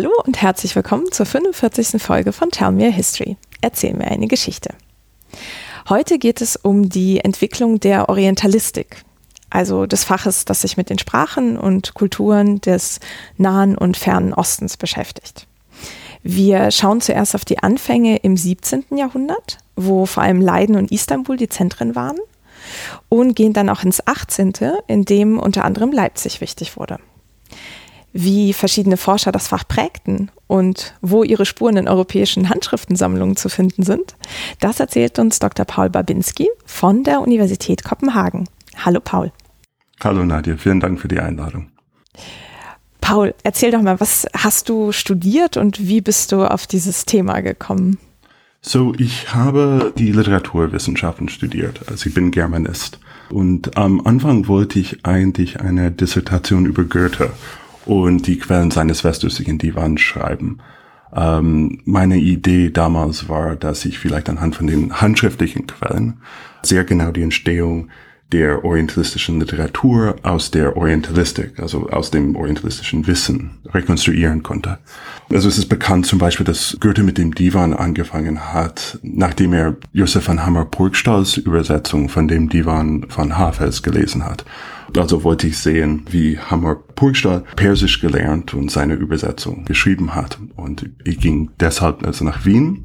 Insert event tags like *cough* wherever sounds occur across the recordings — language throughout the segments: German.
Hallo und herzlich willkommen zur 45. Folge von Tell Me a History. Erzähl mir eine Geschichte. Heute geht es um die Entwicklung der Orientalistik, also des Faches, das sich mit den Sprachen und Kulturen des Nahen und Fernen Ostens beschäftigt. Wir schauen zuerst auf die Anfänge im 17. Jahrhundert, wo vor allem Leiden und Istanbul die Zentren waren, und gehen dann auch ins 18., in dem unter anderem Leipzig wichtig wurde. Wie verschiedene Forscher das Fach prägten und wo ihre Spuren in europäischen Handschriftensammlungen zu finden sind, das erzählt uns Dr. Paul Babinski von der Universität Kopenhagen. Hallo Paul. Hallo Nadja, vielen Dank für die Einladung. Paul, erzähl doch mal, was hast du studiert und wie bist du auf dieses Thema gekommen? So, ich habe die Literaturwissenschaften studiert. Also ich bin Germanist. Und am Anfang wollte ich eigentlich eine Dissertation über Goethe und die Quellen seines westöstlichen Divans schreiben. Ähm, meine Idee damals war, dass ich vielleicht anhand von den handschriftlichen Quellen sehr genau die Entstehung der orientalistischen Literatur aus der Orientalistik, also aus dem orientalistischen Wissen rekonstruieren konnte. Also es ist bekannt zum Beispiel, dass Goethe mit dem Divan angefangen hat, nachdem er Josef von Hammer-Purgstalls Übersetzung von dem Divan von Hafez gelesen hat. Also wollte ich sehen, wie Hammer-Purgstall Persisch gelernt und seine Übersetzung geschrieben hat. Und ich ging deshalb also nach Wien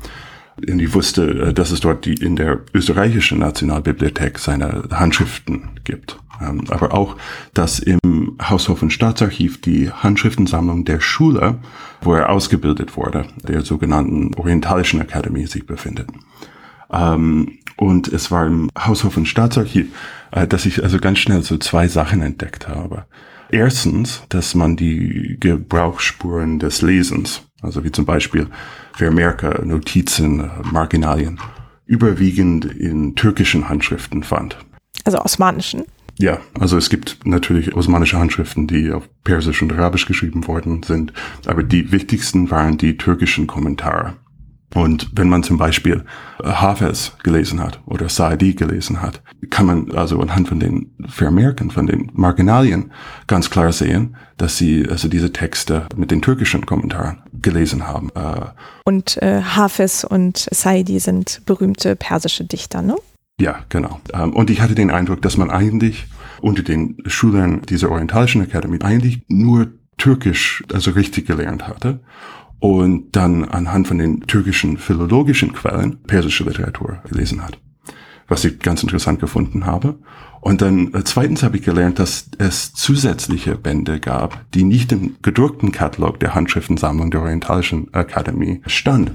und ich wusste, äh, dass es dort die in der österreichischen Nationalbibliothek seine Handschriften gibt. Ähm, aber auch, dass im Haushof- und Staatsarchiv die Handschriftensammlung der Schule, wo er ausgebildet wurde, der sogenannten Orientalischen Akademie sich befindet. Ähm, und es war im Haushof- und Staatsarchiv, äh, dass ich also ganz schnell so zwei Sachen entdeckt habe. Erstens, dass man die Gebrauchsspuren des Lesens, also wie zum Beispiel Vermerke, Notizen, Marginalien, überwiegend in türkischen Handschriften fand. Also osmanischen? Ja, also es gibt natürlich osmanische Handschriften, die auf Persisch und Arabisch geschrieben worden sind, aber die wichtigsten waren die türkischen Kommentare. Und wenn man zum Beispiel äh, Hafez gelesen hat oder Saadi gelesen hat, kann man also anhand von den Vermerken, von den Marginalien ganz klar sehen, dass sie also diese Texte mit den türkischen Kommentaren gelesen haben. Äh, und äh, Hafez und Saidi sind berühmte persische Dichter, ne? Ja, genau. Ähm, und ich hatte den Eindruck, dass man eigentlich unter den Schülern dieser orientalischen Akademie eigentlich nur Türkisch, also richtig gelernt hatte und dann anhand von den türkischen philologischen Quellen persische Literatur gelesen hat, was ich ganz interessant gefunden habe. Und dann äh, zweitens habe ich gelernt, dass es zusätzliche Bände gab, die nicht im gedruckten Katalog der Handschriftensammlung der Orientalischen Akademie stand.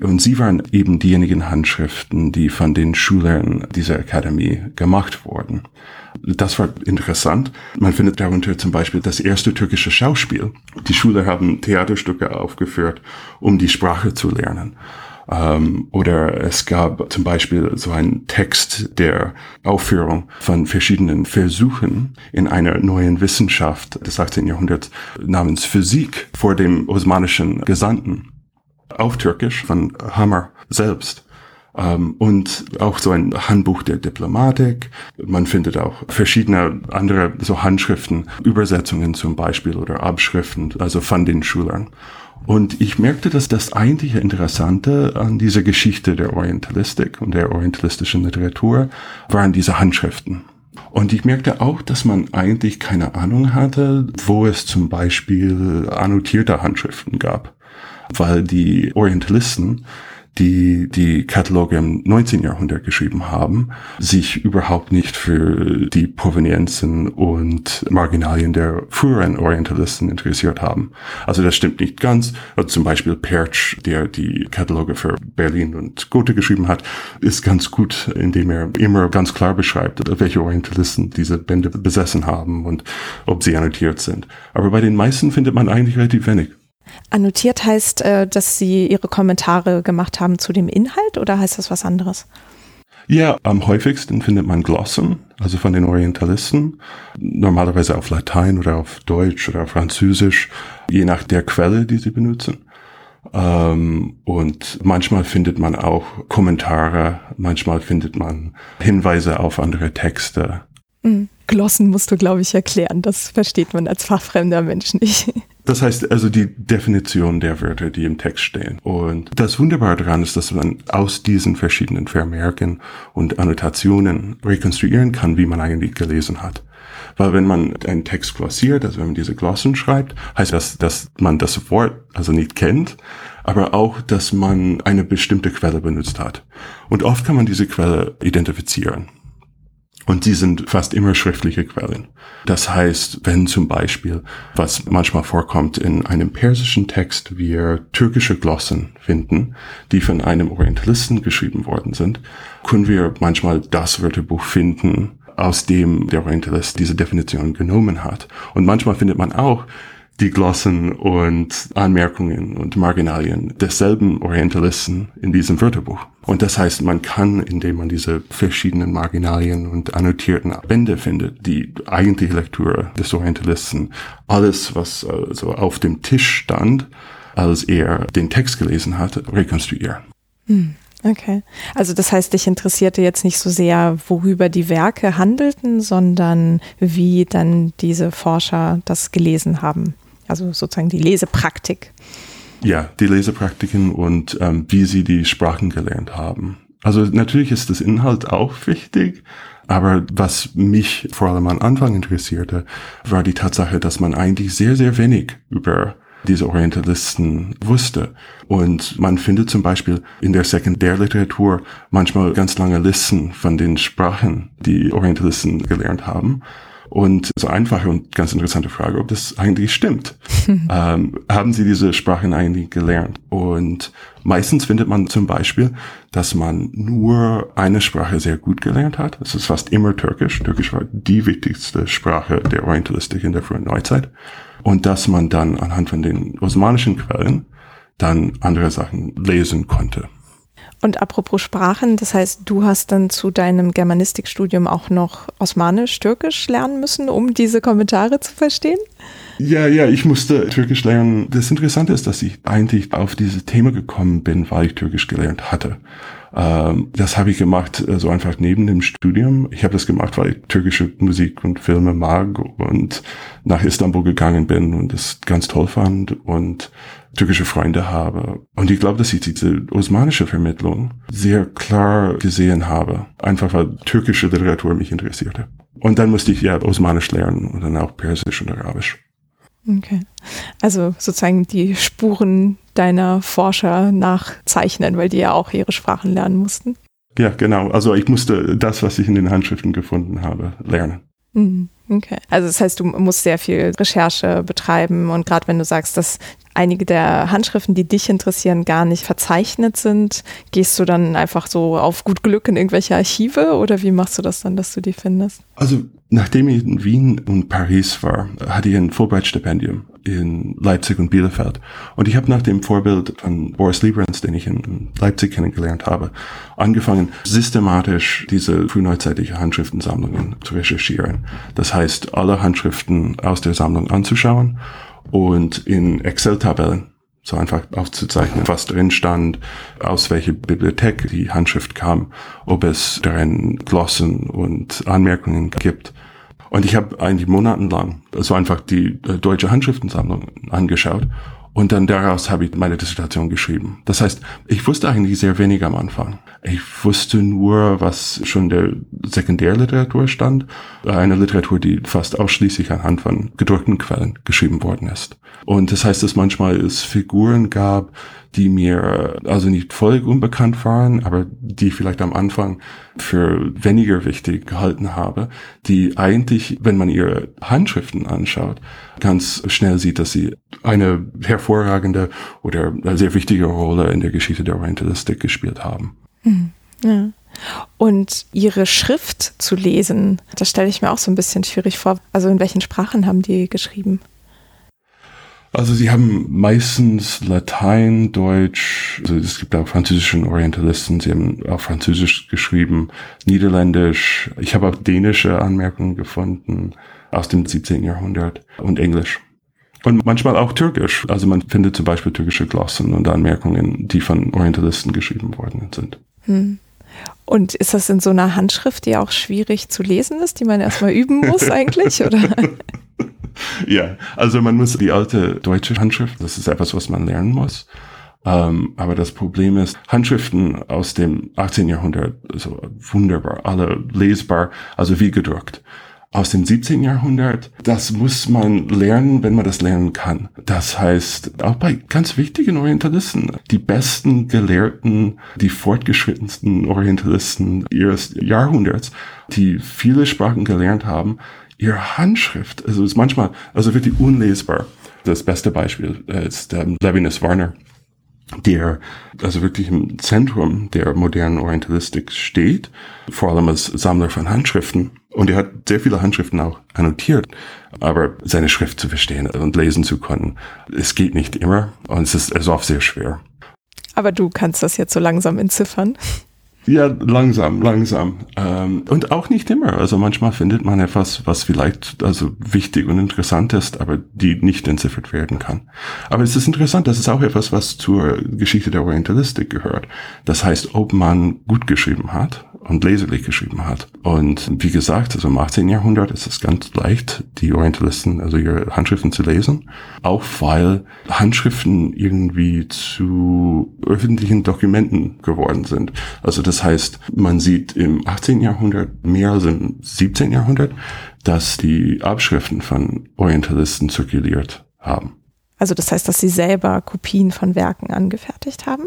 Und sie waren eben diejenigen Handschriften, die von den Schülern dieser Akademie gemacht wurden. Das war interessant. Man findet darunter zum Beispiel das erste türkische Schauspiel. Die Schüler haben Theaterstücke aufgeführt, um die Sprache zu lernen. Ähm, oder es gab zum Beispiel so einen Text der Aufführung von verschiedenen Versuchen in einer neuen Wissenschaft des 18. Jahrhunderts namens Physik vor dem osmanischen Gesandten auf Türkisch von Hammer selbst. Ähm, und auch so ein Handbuch der Diplomatik. Man findet auch verschiedene andere so Handschriften, Übersetzungen zum Beispiel oder Abschriften, also von den Schülern. Und ich merkte, dass das eigentliche Interessante an dieser Geschichte der Orientalistik und der orientalistischen Literatur waren diese Handschriften. Und ich merkte auch, dass man eigentlich keine Ahnung hatte, wo es zum Beispiel annotierte Handschriften gab, weil die Orientalisten die die Kataloge im 19. Jahrhundert geschrieben haben, sich überhaupt nicht für die Provenienzen und Marginalien der früheren Orientalisten interessiert haben. Also das stimmt nicht ganz. Also zum Beispiel Perch, der die Kataloge für Berlin und Goethe geschrieben hat, ist ganz gut, indem er immer ganz klar beschreibt, welche Orientalisten diese Bände besessen haben und ob sie annotiert sind. Aber bei den meisten findet man eigentlich relativ wenig. Annotiert heißt, äh, dass Sie Ihre Kommentare gemacht haben zu dem Inhalt oder heißt das was anderes? Ja, am häufigsten findet man Glossen, also von den Orientalisten, normalerweise auf Latein oder auf Deutsch oder auf Französisch, je nach der Quelle, die sie benutzen. Ähm, und manchmal findet man auch Kommentare, manchmal findet man Hinweise auf andere Texte. Mhm. Glossen musst du, glaube ich, erklären. Das versteht man als fachfremder Mensch nicht. *laughs* Das heißt also die Definition der Wörter, die im Text stehen. Und das Wunderbare daran ist, dass man aus diesen verschiedenen Vermerken und Annotationen rekonstruieren kann, wie man eigentlich gelesen hat. Weil wenn man einen Text glossiert, also wenn man diese Glossen schreibt, heißt das, dass man das Wort also nicht kennt, aber auch, dass man eine bestimmte Quelle benutzt hat. Und oft kann man diese Quelle identifizieren. Und die sind fast immer schriftliche Quellen. Das heißt, wenn zum Beispiel, was manchmal vorkommt, in einem persischen Text wir türkische Glossen finden, die von einem Orientalisten geschrieben worden sind, können wir manchmal das Wörterbuch finden, aus dem der Orientalist diese Definition genommen hat. Und manchmal findet man auch die Glossen und Anmerkungen und Marginalien desselben Orientalisten in diesem Wörterbuch. Und das heißt, man kann, indem man diese verschiedenen Marginalien und annotierten Bände findet, die eigentliche Lektüre des Orientalisten, alles, was also auf dem Tisch stand, als er den Text gelesen hat, rekonstruieren. Hm. Okay. Also das heißt, dich interessierte jetzt nicht so sehr, worüber die Werke handelten, sondern wie dann diese Forscher das gelesen haben. Also sozusagen die Lesepraktik. Ja, die Lesepraktiken und ähm, wie sie die Sprachen gelernt haben. Also natürlich ist das Inhalt auch wichtig, aber was mich vor allem am Anfang interessierte, war die Tatsache, dass man eigentlich sehr, sehr wenig über diese Orientalisten wusste. Und man findet zum Beispiel in der Sekundärliteratur manchmal ganz lange Listen von den Sprachen, die Orientalisten gelernt haben. Und so einfache und ganz interessante Frage, ob das eigentlich stimmt. *laughs* ähm, haben Sie diese Sprachen eigentlich gelernt? Und meistens findet man zum Beispiel, dass man nur eine Sprache sehr gut gelernt hat. Das ist fast immer Türkisch. Türkisch war die wichtigste Sprache der Orientalistik in der frühen Neuzeit. Und dass man dann anhand von den osmanischen Quellen dann andere Sachen lesen konnte. Und apropos Sprachen, das heißt, du hast dann zu deinem Germanistikstudium auch noch Osmanisch, Türkisch lernen müssen, um diese Kommentare zu verstehen? Ja, ja, ich musste Türkisch lernen. Das Interessante ist, dass ich eigentlich auf dieses Thema gekommen bin, weil ich Türkisch gelernt hatte. Ähm, das habe ich gemacht, äh, so einfach neben dem Studium. Ich habe das gemacht, weil ich türkische Musik und Filme mag und nach Istanbul gegangen bin und es ganz toll fand und türkische Freunde habe. Und ich glaube, dass ich diese osmanische Vermittlung sehr klar gesehen habe. Einfach weil türkische Literatur mich interessierte. Und dann musste ich ja Osmanisch lernen und dann auch Persisch und Arabisch. Okay. Also sozusagen die Spuren deiner Forscher nachzeichnen, weil die ja auch ihre Sprachen lernen mussten. Ja, genau. Also ich musste das, was ich in den Handschriften gefunden habe, lernen. Mhm. Okay. Also das heißt, du musst sehr viel Recherche betreiben und gerade wenn du sagst, dass einige der Handschriften, die dich interessieren, gar nicht verzeichnet sind, gehst du dann einfach so auf gut Glück in irgendwelche Archive oder wie machst du das dann, dass du die findest? Also nachdem ich in Wien und Paris war, hatte ich ein Fulbright-Stipendium in Leipzig und Bielefeld. Und ich habe nach dem Vorbild von Boris Liebrens, den ich in Leipzig kennengelernt habe, angefangen, systematisch diese frühneuzeitliche Handschriftensammlungen zu recherchieren. Das heißt, alle Handschriften aus der Sammlung anzuschauen und in Excel-Tabellen so einfach aufzuzeichnen, was drin stand, aus welcher Bibliothek die Handschrift kam, ob es darin Glossen und Anmerkungen gibt. Und ich habe eigentlich monatelang so einfach die äh, deutsche Handschriftensammlung angeschaut und dann daraus habe ich meine Dissertation geschrieben. Das heißt, ich wusste eigentlich sehr wenig am Anfang. Ich wusste nur, was schon der Sekundärliteratur stand. Eine Literatur, die fast ausschließlich anhand von gedruckten Quellen geschrieben worden ist. Und das heißt, dass manchmal es Figuren gab, die mir also nicht völlig unbekannt waren, aber die vielleicht am Anfang für weniger wichtig gehalten habe, die eigentlich, wenn man ihre Handschriften anschaut, ganz schnell sieht, dass sie eine hervorragende oder sehr wichtige Rolle in der Geschichte der Orientalistik gespielt haben. Hm, ja. Und ihre Schrift zu lesen, das stelle ich mir auch so ein bisschen schwierig vor. Also in welchen Sprachen haben die geschrieben? Also sie haben meistens Latein, Deutsch, also es gibt auch französischen Orientalisten, sie haben auch Französisch geschrieben, Niederländisch, ich habe auch dänische Anmerkungen gefunden aus dem 17. Jahrhundert und Englisch. Und manchmal auch Türkisch. Also man findet zum Beispiel türkische Glossen und Anmerkungen, die von Orientalisten geschrieben worden sind. Hm. Und ist das in so einer Handschrift, die auch schwierig zu lesen ist, die man erstmal üben muss *laughs* eigentlich, oder? *laughs* ja, also man muss die alte deutsche Handschrift, das ist etwas, was man lernen muss. Ähm, aber das Problem ist, Handschriften aus dem 18. Jahrhundert, also wunderbar, alle lesbar, also wie gedruckt. Aus dem 17. Jahrhundert, das muss man lernen, wenn man das lernen kann. Das heißt, auch bei ganz wichtigen Orientalisten, die besten Gelehrten, die fortgeschrittensten Orientalisten ihres Jahrhunderts, die viele Sprachen gelernt haben, ihre Handschrift, also ist manchmal, also wirklich unlesbar. Das beste Beispiel ist ähm, Levinus Warner der also wirklich im Zentrum der modernen Orientalistik steht, vor allem als Sammler von Handschriften. Und er hat sehr viele Handschriften auch annotiert, aber seine Schrift zu verstehen und lesen zu können, es geht nicht immer und es ist, es ist oft sehr schwer. Aber du kannst das jetzt so langsam entziffern. Ja, langsam, langsam. Ähm, und auch nicht immer. Also manchmal findet man etwas, was vielleicht also wichtig und interessant ist, aber die nicht entziffert werden kann. Aber es ist interessant, das ist auch etwas, was zur Geschichte der Orientalistik gehört. Das heißt, ob man gut geschrieben hat und leserlich geschrieben hat. Und wie gesagt, also im 18. Jahrhundert ist es ganz leicht, die Orientalisten, also ihre Handschriften zu lesen. Auch weil Handschriften irgendwie zu öffentlichen Dokumenten geworden sind. Also das das heißt, man sieht im 18. Jahrhundert mehr als im 17. Jahrhundert, dass die Abschriften von Orientalisten zirkuliert haben. Also das heißt, dass sie selber Kopien von Werken angefertigt haben?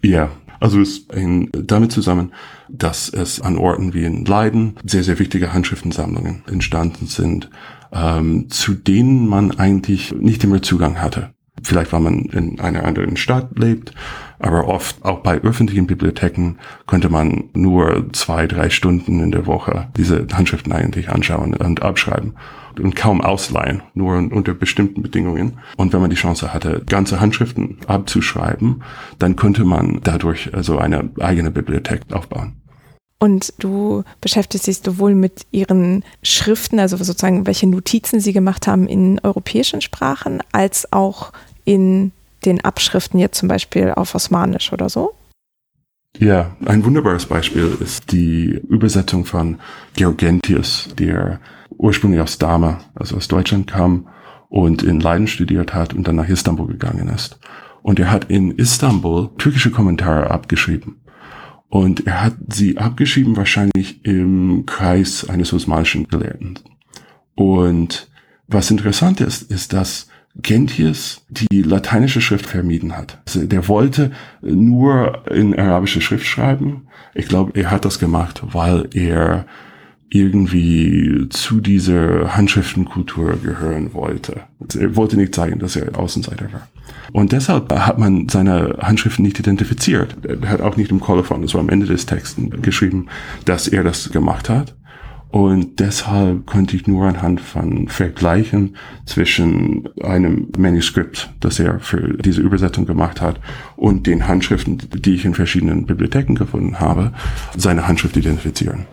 Ja, also es hängt damit zusammen, dass es an Orten wie in Leiden sehr, sehr wichtige Handschriftensammlungen entstanden sind, ähm, zu denen man eigentlich nicht immer Zugang hatte. Vielleicht, weil man in einer anderen Stadt lebt, aber oft auch bei öffentlichen Bibliotheken könnte man nur zwei, drei Stunden in der Woche diese Handschriften eigentlich anschauen und abschreiben und kaum ausleihen, nur unter bestimmten Bedingungen. Und wenn man die Chance hatte, ganze Handschriften abzuschreiben, dann könnte man dadurch also eine eigene Bibliothek aufbauen. Und du beschäftigst dich sowohl mit ihren Schriften, also sozusagen welche Notizen sie gemacht haben in europäischen Sprachen, als auch in den Abschriften jetzt zum Beispiel auf Osmanisch oder so? Ja, ein wunderbares Beispiel ist die Übersetzung von Georgentius, der ursprünglich aus Dama, also aus Deutschland kam und in Leiden studiert hat und dann nach Istanbul gegangen ist. Und er hat in Istanbul türkische Kommentare abgeschrieben. Und er hat sie abgeschrieben wahrscheinlich im Kreis eines osmanischen Gelehrten. Und was interessant ist, ist, dass Gentius die lateinische Schrift vermieden hat. Also der wollte nur in arabische Schrift schreiben. Ich glaube, er hat das gemacht, weil er irgendwie zu dieser Handschriftenkultur gehören wollte. Er wollte nicht zeigen, dass er Außenseiter war. Und deshalb hat man seine Handschriften nicht identifiziert. Er hat auch nicht im Kolophon, das war am Ende des Texten geschrieben, dass er das gemacht hat. Und deshalb konnte ich nur anhand von Vergleichen zwischen einem Manuskript, das er für diese Übersetzung gemacht hat, und den Handschriften, die ich in verschiedenen Bibliotheken gefunden habe, seine Handschrift identifizieren.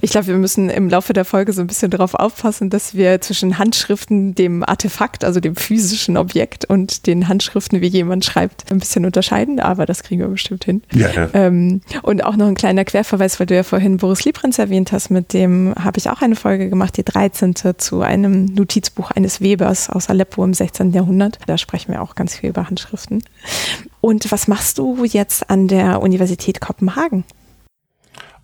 Ich glaube, wir müssen im Laufe der Folge so ein bisschen darauf aufpassen, dass wir zwischen Handschriften, dem Artefakt, also dem physischen Objekt und den Handschriften, wie jemand schreibt, ein bisschen unterscheiden, aber das kriegen wir bestimmt hin. Ja, ja. Ähm, und auch noch ein kleiner Querverweis, weil du ja vorhin Boris Liebrenz erwähnt hast, mit dem habe ich auch eine Folge gemacht, die 13. zu einem Notizbuch eines Webers aus Aleppo im 16. Jahrhundert. Da sprechen wir auch ganz viel über Handschriften. Und was machst du jetzt an der Universität Kopenhagen?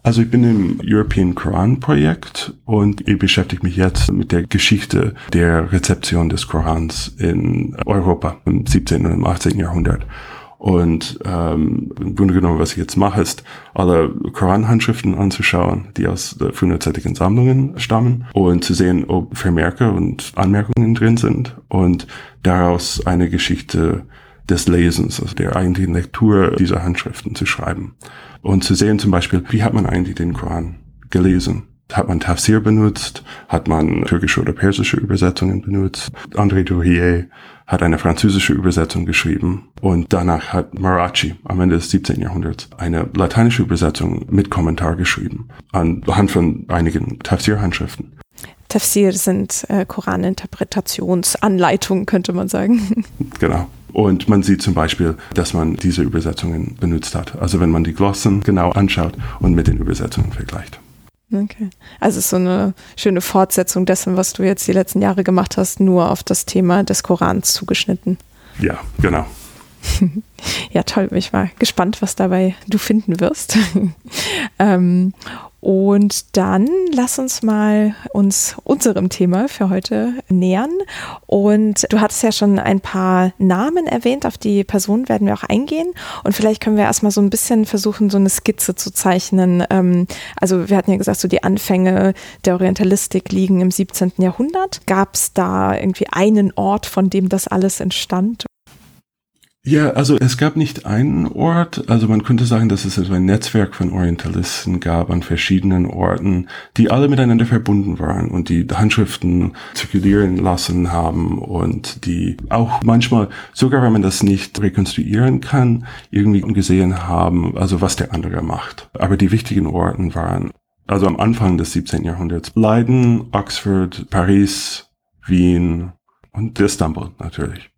Also ich bin im European Koran Projekt und ich beschäftige mich jetzt mit der Geschichte der Rezeption des Korans in Europa im 17. und im 18. Jahrhundert. Und ähm, im Grunde genommen, was ich jetzt mache, ist, alle Koran-Handschriften anzuschauen, die aus frühneurzeitlichen Sammlungen stammen und zu sehen, ob Vermerke und Anmerkungen drin sind und daraus eine Geschichte des Lesens, also der eigentlichen Lektur dieser Handschriften zu schreiben. Und zu sehen zum Beispiel, wie hat man eigentlich den Koran gelesen? Hat man Tafsir benutzt? Hat man türkische oder persische Übersetzungen benutzt? André Durier hat eine französische Übersetzung geschrieben und danach hat Marachi am Ende des 17. Jahrhunderts eine lateinische Übersetzung mit Kommentar geschrieben anhand von einigen Tafsir-Handschriften. Tafsir sind äh, Koraninterpretationsanleitungen, könnte man sagen. Genau. Und man sieht zum Beispiel, dass man diese Übersetzungen benutzt hat. Also wenn man die Glossen genau anschaut und mit den Übersetzungen vergleicht. Okay. Also es ist so eine schöne Fortsetzung dessen, was du jetzt die letzten Jahre gemacht hast, nur auf das Thema des Korans zugeschnitten. Ja, genau. *laughs* ja, toll. Ich mal gespannt, was dabei du finden wirst. *laughs* ähm, und dann lass uns mal uns unserem Thema für heute nähern. Und du hattest ja schon ein paar Namen erwähnt, auf die Personen werden wir auch eingehen. Und vielleicht können wir erstmal so ein bisschen versuchen, so eine Skizze zu zeichnen. Ähm, also wir hatten ja gesagt, so die Anfänge der Orientalistik liegen im 17. Jahrhundert. Gab es da irgendwie einen Ort, von dem das alles entstand? Ja, also es gab nicht einen Ort, also man könnte sagen, dass es ein Netzwerk von Orientalisten gab an verschiedenen Orten, die alle miteinander verbunden waren und die Handschriften zirkulieren lassen haben und die auch manchmal, sogar wenn man das nicht rekonstruieren kann, irgendwie gesehen haben, also was der andere macht. Aber die wichtigen Orten waren, also am Anfang des 17. Jahrhunderts, Leiden, Oxford, Paris, Wien und Istanbul natürlich.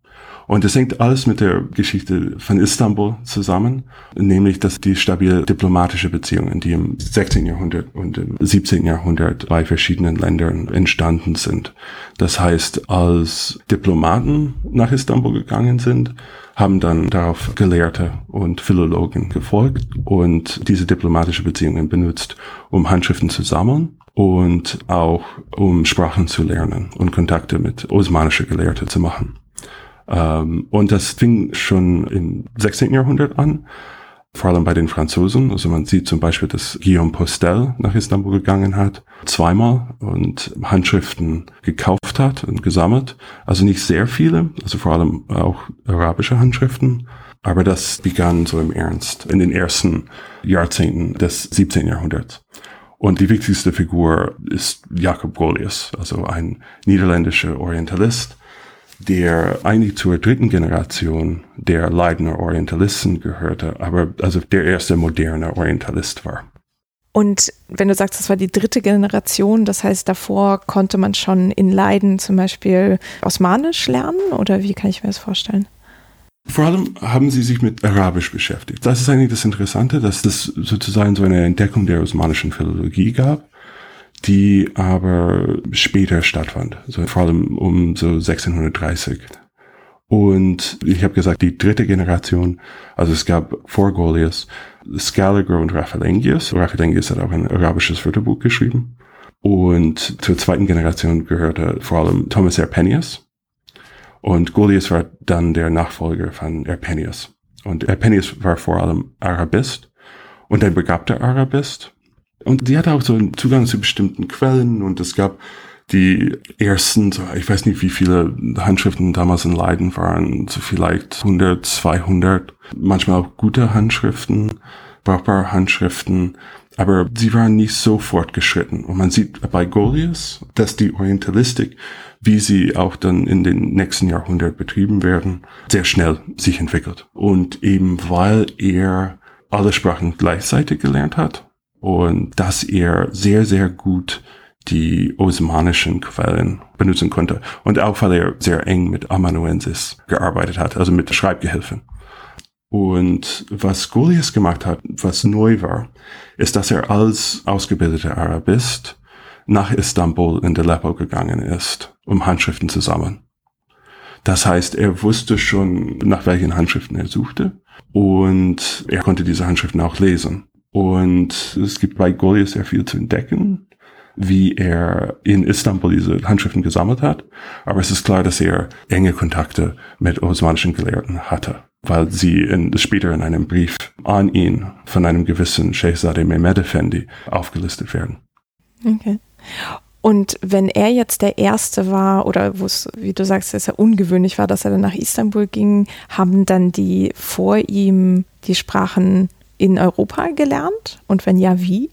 Und das hängt alles mit der Geschichte von Istanbul zusammen, nämlich dass die stabile diplomatische Beziehungen, die im 16. Jahrhundert und im 17. Jahrhundert bei verschiedenen Ländern entstanden sind. Das heißt, als Diplomaten nach Istanbul gegangen sind, haben dann darauf Gelehrte und Philologen gefolgt und diese diplomatische Beziehungen benutzt, um Handschriften zu sammeln und auch um Sprachen zu lernen und Kontakte mit osmanischen Gelehrten zu machen. Ähm, und das fing schon im 16. Jahrhundert an, vor allem bei den Franzosen. Also man sieht zum Beispiel, dass Guillaume Postel nach Istanbul gegangen hat, zweimal und Handschriften gekauft hat und gesammelt. Also nicht sehr viele, also vor allem auch arabische Handschriften. Aber das begann so im Ernst in den ersten Jahrzehnten des 17. Jahrhunderts. Und die wichtigste Figur ist Jakob Golius, also ein niederländischer Orientalist, der eigentlich zur dritten Generation der Leidener Orientalisten gehörte, aber also der erste moderne Orientalist war. Und wenn du sagst, das war die dritte Generation, das heißt, davor konnte man schon in Leiden zum Beispiel Osmanisch lernen oder wie kann ich mir das vorstellen? Vor allem haben sie sich mit Arabisch beschäftigt. Das ist eigentlich das Interessante, dass das sozusagen so eine Entdeckung der osmanischen Philologie gab die aber später stattfand, so vor allem um so 1630. Und ich habe gesagt, die dritte Generation, also es gab vor Goliath Scaliger und Raphaelengius. Raphaelengius hat auch ein arabisches Wörterbuch geschrieben. Und zur zweiten Generation gehörte vor allem Thomas Erpenius. Und Goliath war dann der Nachfolger von Erpenius. Und Erpenius war vor allem Arabist und ein begabter Arabist. Und die hatte auch so einen Zugang zu bestimmten Quellen und es gab die ersten, ich weiß nicht, wie viele Handschriften damals in Leiden waren, so vielleicht 100, 200, manchmal auch gute Handschriften, brauchbare Handschriften, aber sie waren nicht so fortgeschritten. Und man sieht bei Goliath, dass die Orientalistik, wie sie auch dann in den nächsten Jahrhundert betrieben werden, sehr schnell sich entwickelt. Und eben weil er alle Sprachen gleichzeitig gelernt hat, und dass er sehr, sehr gut die osmanischen Quellen benutzen konnte. Und auch weil er sehr eng mit Amanuensis gearbeitet hat, also mit Schreibgehilfen. Und was Goliath gemacht hat, was neu war, ist, dass er als ausgebildeter Arabist nach Istanbul in Aleppo gegangen ist, um Handschriften zu sammeln. Das heißt, er wusste schon, nach welchen Handschriften er suchte und er konnte diese Handschriften auch lesen. Und es gibt bei Goliath sehr viel zu entdecken, wie er in Istanbul diese Handschriften gesammelt hat. Aber es ist klar, dass er enge Kontakte mit osmanischen Gelehrten hatte, weil sie in, später in einem Brief an ihn von einem gewissen Shehzadeh Mehmed Effendi aufgelistet werden. Okay. Und wenn er jetzt der Erste war, oder wo es, wie du sagst, es ja ungewöhnlich war, dass er dann nach Istanbul ging, haben dann die vor ihm die Sprachen in Europa gelernt? Und wenn ja, wie?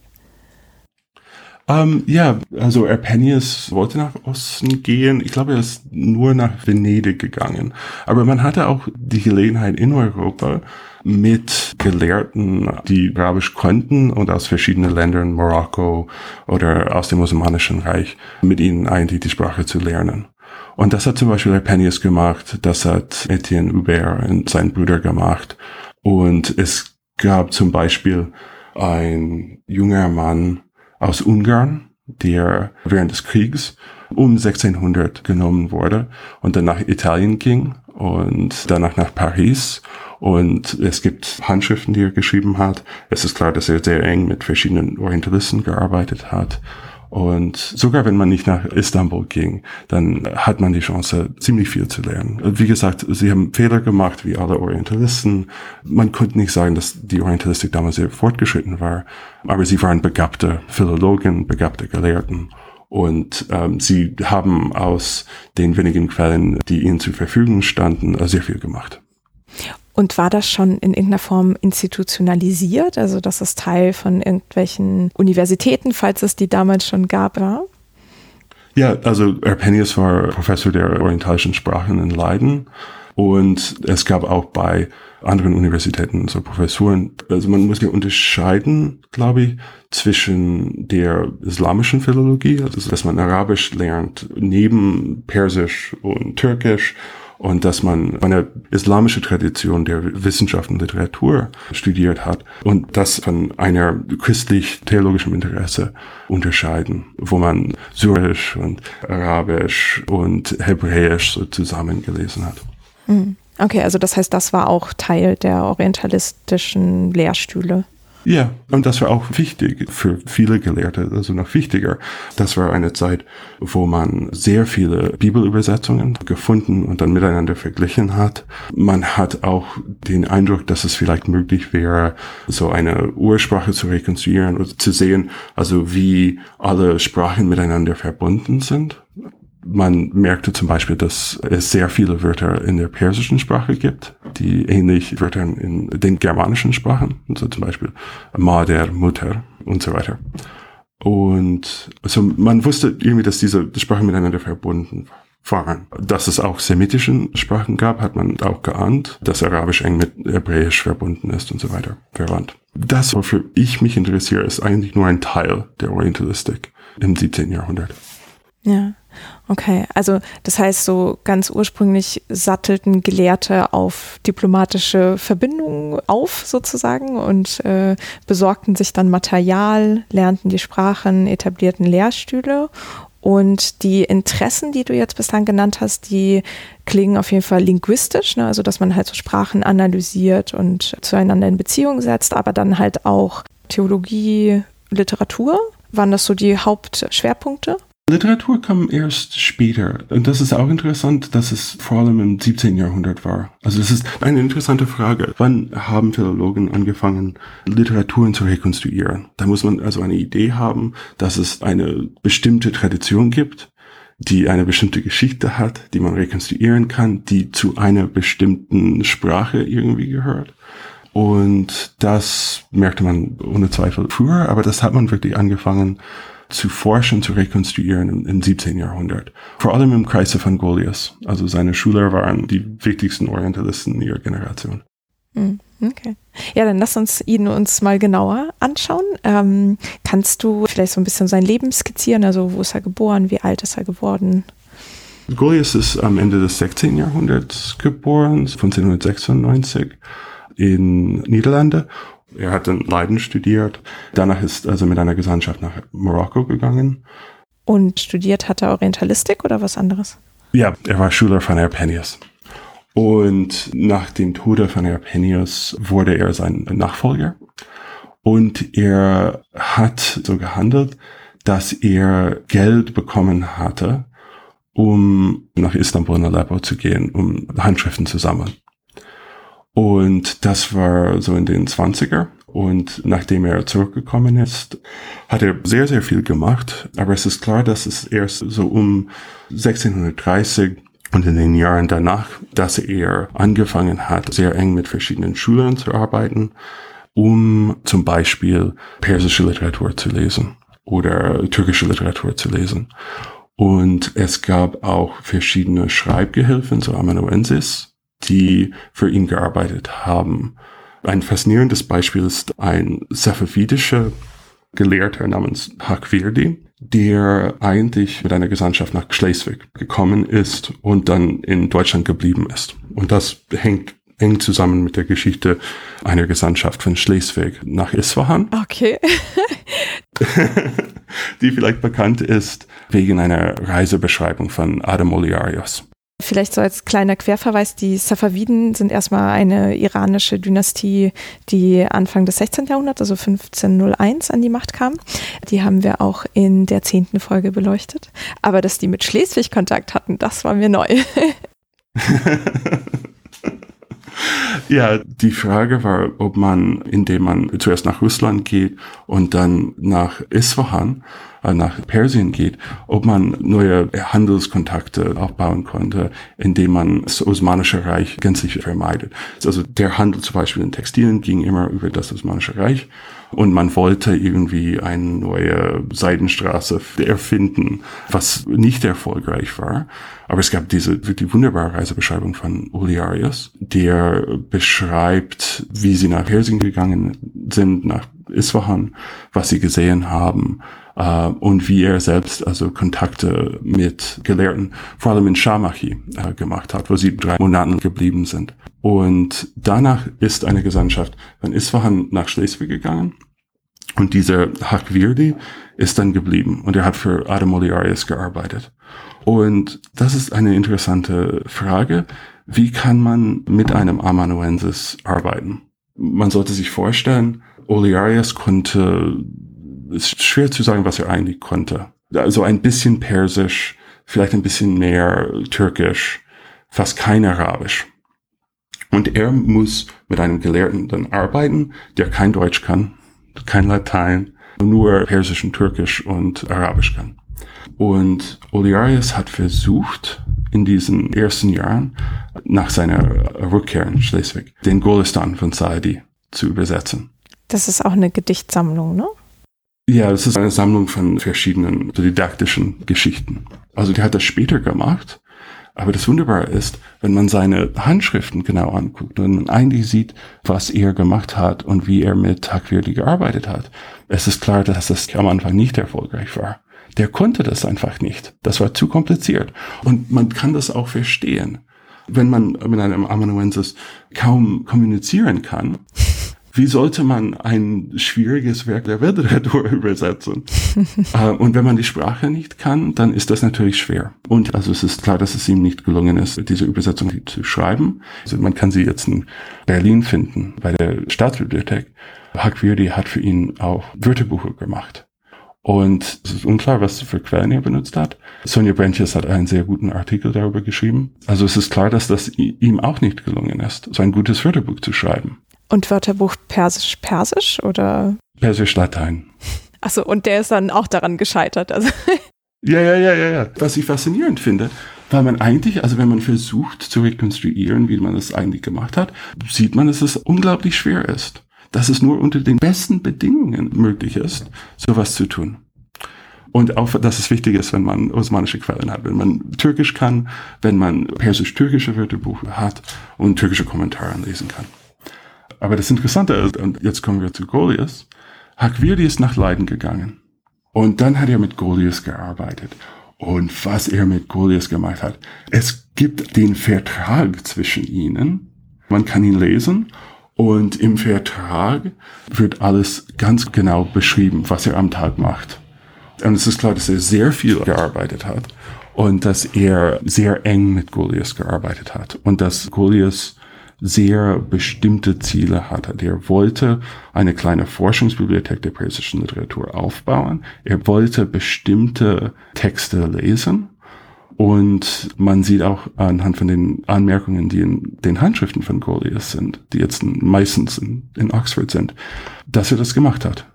Um, ähm, ja, also Erpenius wollte nach Osten gehen. Ich glaube, er ist nur nach Venedig gegangen. Aber man hatte auch die Gelegenheit in Europa mit Gelehrten, die Arabisch konnten und aus verschiedenen Ländern, Marokko oder aus dem Osmanischen Reich, mit ihnen eigentlich die Sprache zu lernen. Und das hat zum Beispiel Erpenius gemacht, das hat Etienne Hubert und sein Bruder gemacht. Und es gab zum Beispiel ein junger Mann aus Ungarn, der während des Kriegs um 1600 genommen wurde und dann nach Italien ging und danach nach Paris. Und es gibt Handschriften, die er geschrieben hat. Es ist klar, dass er sehr eng mit verschiedenen Orientalisten gearbeitet hat. Und sogar wenn man nicht nach Istanbul ging, dann hat man die Chance, ziemlich viel zu lernen. Wie gesagt, sie haben Fehler gemacht, wie alle Orientalisten. Man konnte nicht sagen, dass die Orientalistik damals sehr fortgeschritten war, aber sie waren begabte Philologen, begabte Gelehrten. Und ähm, sie haben aus den wenigen Quellen, die ihnen zur Verfügung standen, sehr viel gemacht. Und war das schon in irgendeiner Form institutionalisiert, also dass es Teil von irgendwelchen Universitäten, falls es die damals schon gab, war? Ja, also Erpenius war Professor der orientalischen Sprachen in Leiden und es gab auch bei anderen Universitäten so Professuren. Also man muss ja unterscheiden, glaube ich, zwischen der islamischen Philologie, also dass man Arabisch lernt neben Persisch und Türkisch und dass man eine islamische Tradition der Wissenschaft und Literatur studiert hat und das von einer christlich-theologischen Interesse unterscheiden, wo man Syrisch und Arabisch und Hebräisch so zusammengelesen hat. Hm. Okay, also das heißt, das war auch Teil der orientalistischen Lehrstühle. Ja, und das war auch wichtig für viele Gelehrte, also noch wichtiger. Das war eine Zeit, wo man sehr viele Bibelübersetzungen gefunden und dann miteinander verglichen hat. Man hat auch den Eindruck, dass es vielleicht möglich wäre, so eine Ursprache zu rekonstruieren und zu sehen, also wie alle Sprachen miteinander verbunden sind man merkte zum Beispiel, dass es sehr viele Wörter in der persischen Sprache gibt, die ähnlich Wörtern in den germanischen Sprachen, also zum Beispiel Mader, Mutter und so weiter. Und also man wusste irgendwie, dass diese Sprachen miteinander verbunden waren. Dass es auch semitischen Sprachen gab, hat man auch geahnt, dass Arabisch eng mit Hebräisch verbunden ist und so weiter, verwandt. Das, wofür ich mich interessiere, ist eigentlich nur ein Teil der Orientalistik im 17. Jahrhundert. Ja. Okay, also das heißt, so ganz ursprünglich sattelten Gelehrte auf diplomatische Verbindungen auf sozusagen und äh, besorgten sich dann Material, lernten die Sprachen, etablierten Lehrstühle und die Interessen, die du jetzt bislang genannt hast, die klingen auf jeden Fall linguistisch, ne? also dass man halt so Sprachen analysiert und zueinander in Beziehung setzt, aber dann halt auch Theologie, Literatur. Waren das so die Hauptschwerpunkte? Literatur kam erst später. Und das ist auch interessant, dass es vor allem im 17. Jahrhundert war. Also es ist eine interessante Frage. Wann haben Philologen angefangen, Literaturen zu rekonstruieren? Da muss man also eine Idee haben, dass es eine bestimmte Tradition gibt, die eine bestimmte Geschichte hat, die man rekonstruieren kann, die zu einer bestimmten Sprache irgendwie gehört. Und das merkte man ohne Zweifel früher, aber das hat man wirklich angefangen zu forschen, zu rekonstruieren im, im 17. Jahrhundert. Vor allem im Kreise von Goliath. Also seine Schüler waren die wichtigsten Orientalisten ihrer Generation. Hm, okay. Ja, dann lass uns ihn uns mal genauer anschauen. Ähm, kannst du vielleicht so ein bisschen sein Leben skizzieren? Also wo ist er geboren? Wie alt ist er geworden? Goliath ist am Ende des 16. Jahrhunderts geboren, 1596 in Niederlande er hat in Leiden studiert. Danach ist er also mit einer Gesandtschaft nach Marokko gegangen. Und studiert hat er Orientalistik oder was anderes? Ja, er war Schüler von Erpenius. Und nach dem Tode von Erpenius wurde er sein Nachfolger. Und er hat so gehandelt, dass er Geld bekommen hatte, um nach Istanbul und Aleppo zu gehen, um Handschriften zu sammeln. Und das war so in den 20er. Und nachdem er zurückgekommen ist, hat er sehr, sehr viel gemacht. Aber es ist klar, dass es erst so um 1630 und in den Jahren danach, dass er angefangen hat, sehr eng mit verschiedenen Schülern zu arbeiten, um zum Beispiel persische Literatur zu lesen oder türkische Literatur zu lesen. Und es gab auch verschiedene Schreibgehilfen, so Amanuensis, die für ihn gearbeitet haben. Ein faszinierendes Beispiel ist ein safavidischer Gelehrter namens Hakvirdi, der eigentlich mit einer Gesandtschaft nach Schleswig gekommen ist und dann in Deutschland geblieben ist. Und das hängt eng zusammen mit der Geschichte einer Gesandtschaft von Schleswig nach Isfahan. Okay. *laughs* die vielleicht bekannt ist wegen einer Reisebeschreibung von Adam Oliarios. Vielleicht so als kleiner Querverweis, die Safaviden sind erstmal eine iranische Dynastie, die Anfang des 16. Jahrhunderts, also 1501, an die Macht kam. Die haben wir auch in der zehnten Folge beleuchtet. Aber dass die mit Schleswig Kontakt hatten, das war mir neu. *laughs* *laughs* Ja, die Frage war, ob man, indem man zuerst nach Russland geht und dann nach Isfahan, äh, nach Persien geht, ob man neue Handelskontakte aufbauen konnte, indem man das Osmanische Reich gänzlich vermeidet. Also der Handel zum Beispiel in Textilien ging immer über das Osmanische Reich und man wollte irgendwie eine neue Seidenstraße erfinden, was nicht erfolgreich war. Aber es gab diese die wunderbare Reisebeschreibung von Oliarius, der beschreibt, wie sie nach Persien gegangen sind, nach Isfahan, was sie gesehen haben äh, und wie er selbst also Kontakte mit Gelehrten, vor allem in Shamachi, äh, gemacht hat, wo sie drei Monate geblieben sind. Und danach ist eine Gesandtschaft von Isfahan nach Schleswig gegangen und dieser Hakvirdi ist dann geblieben und er hat für Adam Oliarius gearbeitet. Und das ist eine interessante Frage. Wie kann man mit einem Amanuensis arbeiten? Man sollte sich vorstellen, Oliarius konnte, es ist schwer zu sagen, was er eigentlich konnte. Also ein bisschen Persisch, vielleicht ein bisschen mehr Türkisch, fast kein Arabisch. Und er muss mit einem Gelehrten dann arbeiten, der kein Deutsch kann, kein Latein, nur Persisch und Türkisch und Arabisch kann. Und Oliarius hat versucht, in diesen ersten Jahren, nach seiner Rückkehr in Schleswig, den Golistan von Saadi zu übersetzen. Das ist auch eine Gedichtsammlung, ne? Ja, das ist eine Sammlung von verschiedenen didaktischen Geschichten. Also der hat das später gemacht, aber das Wunderbare ist, wenn man seine Handschriften genau anguckt und man eigentlich sieht, was er gemacht hat und wie er mit Takvirdi gearbeitet hat, es ist klar, dass das am Anfang nicht erfolgreich war der konnte das einfach nicht. Das war zu kompliziert. Und man kann das auch verstehen. Wenn man mit einem Amanuensis kaum kommunizieren kann, wie sollte man ein schwieriges Werk der Weltliteratur *laughs* übersetzen? *laughs* äh, und wenn man die Sprache nicht kann, dann ist das natürlich schwer. Und also es ist klar, dass es ihm nicht gelungen ist, diese Übersetzung zu schreiben. Also man kann sie jetzt in Berlin finden, bei der Staatsbibliothek. Huck Verdi hat für ihn auch Wörterbuche gemacht. Und es ist unklar, was für Quellen er benutzt hat. Sonja Brentjes hat einen sehr guten Artikel darüber geschrieben. Also es ist klar, dass das ihm auch nicht gelungen ist, so ein gutes Wörterbuch zu schreiben. Und Wörterbuch Persisch-Persisch oder? Persisch-Latein. Achso, und der ist dann auch daran gescheitert. Also. *laughs* Ja, ja, ja, ja, ja. Was ich faszinierend finde, weil man eigentlich, also wenn man versucht zu rekonstruieren, wie man das eigentlich gemacht hat, sieht man, dass es unglaublich schwer ist dass es nur unter den besten Bedingungen möglich ist, sowas zu tun. Und auch, dass es wichtig ist, wenn man osmanische Quellen hat, wenn man Türkisch kann, wenn man persisch-türkische Wörterbuch hat und türkische Kommentare lesen kann. Aber das Interessante ist, und jetzt kommen wir zu Goliath, ist nach Leiden gegangen. Und dann hat er mit Goliath gearbeitet. Und was er mit Goliath gemacht hat, es gibt den Vertrag zwischen ihnen. Man kann ihn lesen und im Vertrag wird alles ganz genau beschrieben, was er am Tag macht. Und es ist klar, dass er sehr viel gearbeitet hat und dass er sehr eng mit Goliath gearbeitet hat und dass Goliath sehr bestimmte Ziele hatte. Er wollte eine kleine Forschungsbibliothek der persischen Literatur aufbauen. Er wollte bestimmte Texte lesen und man sieht auch anhand von den Anmerkungen, die in den Handschriften von Goliath sind, die jetzt meistens in, in Oxford sind, dass er das gemacht hat.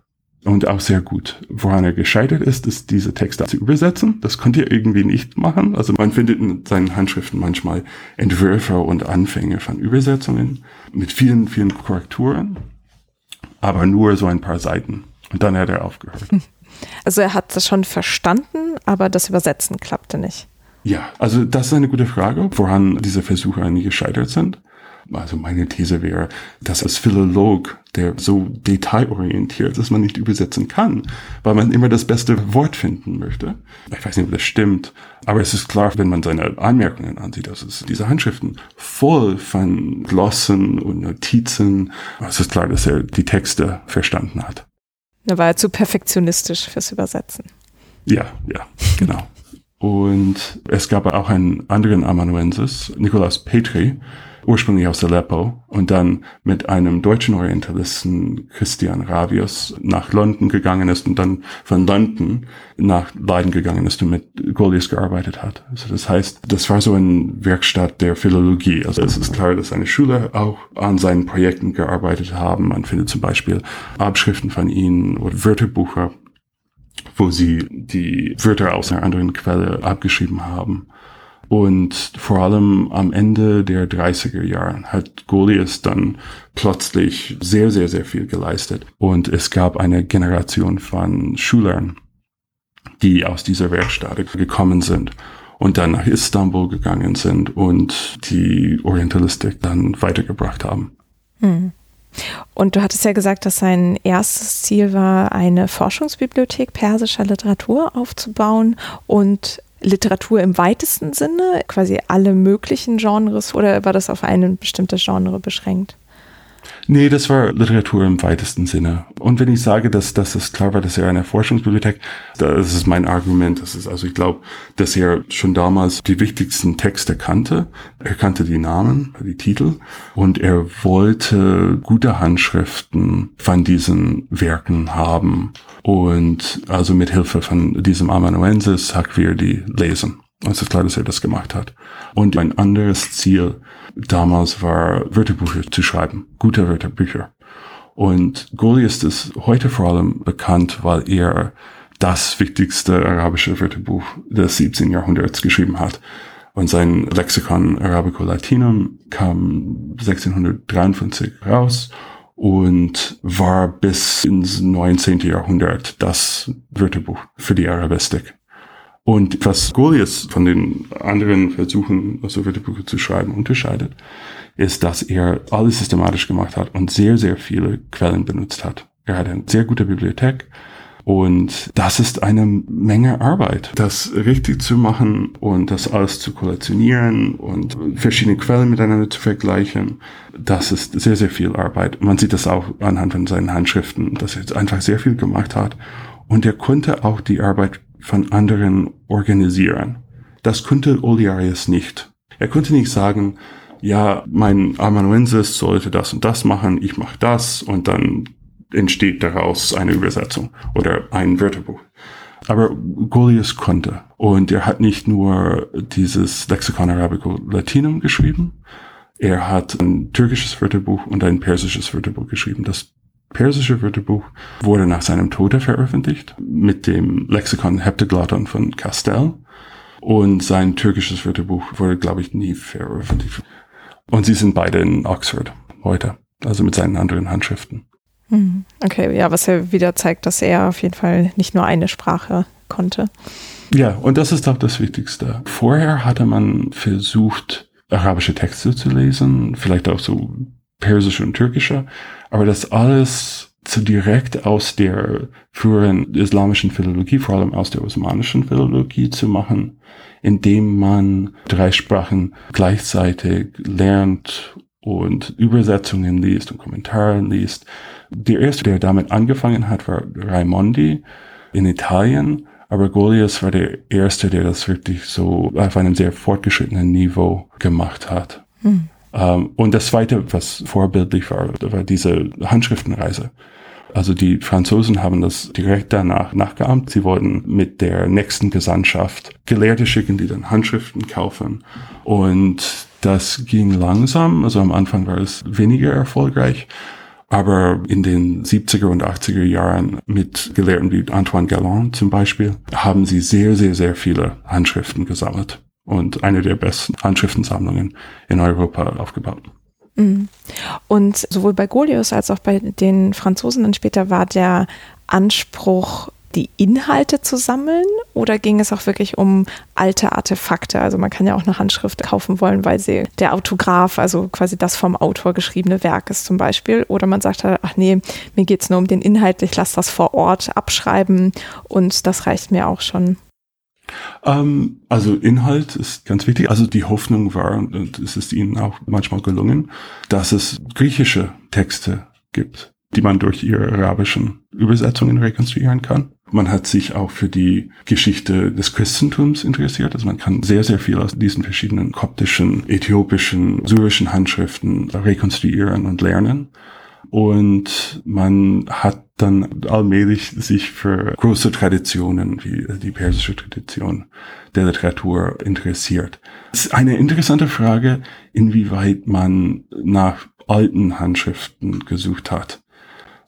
Und auch sehr gut. Woran er gescheitert ist, ist diese Texte zu übersetzen. Das konnte er irgendwie nicht machen. Also man findet in seinen Handschriften manchmal Entwürfe und Anfänge von Übersetzungen mit vielen, vielen Korrekturen, aber nur so ein paar Seiten. Und dann hat er aufgehört. Also er hat das schon verstanden, aber das Übersetzen klappte nicht. Ja, also das ist eine gute Frage, woran diese Versuche eigentlich gescheitert sind. Also meine These wäre, dass als Philolog, der so detailorientiert ist, dass man nicht übersetzen kann, weil man immer das beste Wort finden möchte. Ich weiß nicht, ob das stimmt, aber es ist klar, wenn man seine Anmerkungen ansieht, dass es diese Handschriften voll von Glossen und Notizen, es ist klar, dass er die Texte verstanden hat. Da war er zu perfektionistisch fürs Übersetzen. Ja, ja, genau. *laughs* Und es gab auch einen anderen Amanuensis, Nikolaus Petri, ursprünglich aus Aleppo und dann mit einem deutschen Orientalisten, Christian Ravius, nach London gegangen ist und dann von London nach Leiden gegangen ist und mit Golius gearbeitet hat. Also das heißt, das war so eine Werkstatt der Philologie. Also es ist klar, dass seine Schüler auch an seinen Projekten gearbeitet haben. Man findet zum Beispiel Abschriften von ihnen oder Wörterbucher wo sie die Wörter aus einer anderen Quelle abgeschrieben haben. Und vor allem am Ende der 30er Jahre hat Goliath dann plötzlich sehr, sehr, sehr viel geleistet. Und es gab eine Generation von Schülern, die aus dieser Werkstatt gekommen sind und dann nach Istanbul gegangen sind und die Orientalistik dann weitergebracht haben. Hm. Und du hattest ja gesagt, dass sein erstes Ziel war, eine Forschungsbibliothek persischer Literatur aufzubauen und Literatur im weitesten Sinne, quasi alle möglichen Genres oder war das auf ein bestimmtes Genre beschränkt? Nee, das war Literatur im weitesten Sinne. Und wenn ich sage, dass, dass es klar war, dass er eine Forschungsbibliothek, das ist mein Argument. Das ist, also ich glaube, dass er schon damals die wichtigsten Texte kannte. Er kannte die Namen, die Titel und er wollte gute Handschriften von diesen Werken haben. Und also mit Hilfe von diesem Amanuensis hat die lesen. Es klar, dass er das gemacht hat. Und ein anderes Ziel damals war, Wörterbücher zu schreiben, gute Wörterbücher. Und Goliath ist heute vor allem bekannt, weil er das wichtigste arabische Wörterbuch des 17. Jahrhunderts geschrieben hat. Und sein Lexikon Arabico-Latinum kam 1653 raus und war bis ins 19. Jahrhundert das Wörterbuch für die Arabistik. Und was Goliath von den anderen Versuchen, so Wörterbuch zu schreiben, unterscheidet, ist, dass er alles systematisch gemacht hat und sehr, sehr viele Quellen benutzt hat. Er hat eine sehr gute Bibliothek und das ist eine Menge Arbeit, das richtig zu machen und das alles zu kollektionieren und verschiedene Quellen miteinander zu vergleichen. Das ist sehr, sehr viel Arbeit. Man sieht das auch anhand von seinen Handschriften, dass er jetzt einfach sehr viel gemacht hat. Und er konnte auch die Arbeit von anderen organisieren. Das konnte Oliarius nicht. Er konnte nicht sagen, ja, mein Amanuensis sollte das und das machen, ich mache das und dann entsteht daraus eine Übersetzung oder ein Wörterbuch. Aber Golius konnte. Und er hat nicht nur dieses Lexikon Arabico Latinum geschrieben, er hat ein türkisches Wörterbuch und ein persisches Wörterbuch geschrieben. Das persische Wörterbuch wurde nach seinem Tode veröffentlicht mit dem Lexikon Heptaglotton von Castell und sein türkisches Wörterbuch wurde, glaube ich, nie veröffentlicht. Und sie sind beide in Oxford heute, also mit seinen anderen Handschriften. Hm, okay, ja, was ja wieder zeigt, dass er auf jeden Fall nicht nur eine Sprache konnte. Ja, und das ist auch das Wichtigste. Vorher hatte man versucht, arabische Texte zu lesen, vielleicht auch so persische und türkische, aber das alles zu direkt aus der früheren islamischen Philologie, vor allem aus der osmanischen Philologie zu machen, indem man drei Sprachen gleichzeitig lernt und Übersetzungen liest und Kommentare liest. Der erste, der damit angefangen hat, war Raimondi in Italien, aber Goliath war der erste, der das wirklich so auf einem sehr fortgeschrittenen Niveau gemacht hat. Hm. Ähm, und das Zweite, was vorbildlich war, war diese Handschriftenreise. Also die Franzosen haben das direkt danach nachgeahmt. Sie wollten mit der nächsten Gesandtschaft Gelehrte schicken, die dann Handschriften kaufen. Und das ging langsam. Also am Anfang war es weniger erfolgreich. Aber in den 70er und 80er Jahren mit Gelehrten wie Antoine Galland zum Beispiel haben sie sehr, sehr, sehr viele Handschriften gesammelt und eine der besten Handschriftensammlungen in Europa aufgebaut. Mhm. Und sowohl bei Golius als auch bei den Franzosen dann später war der Anspruch, die Inhalte zu sammeln oder ging es auch wirklich um alte Artefakte? Also man kann ja auch eine Handschrift kaufen wollen, weil sie der Autograph, also quasi das vom Autor geschriebene Werk ist zum Beispiel. Oder man sagt halt, ach nee, mir geht es nur um den Inhalt, ich lasse das vor Ort abschreiben und das reicht mir auch schon. Ähm, also Inhalt ist ganz wichtig. Also die Hoffnung war, und es ist ihnen auch manchmal gelungen, dass es griechische Texte gibt, die man durch ihre arabischen Übersetzungen rekonstruieren kann. Man hat sich auch für die Geschichte des Christentums interessiert. Also man kann sehr, sehr viel aus diesen verschiedenen koptischen, äthiopischen, syrischen Handschriften rekonstruieren und lernen. Und man hat dann allmählich sich für große Traditionen wie die persische Tradition der Literatur interessiert. Es ist eine interessante Frage, inwieweit man nach alten Handschriften gesucht hat.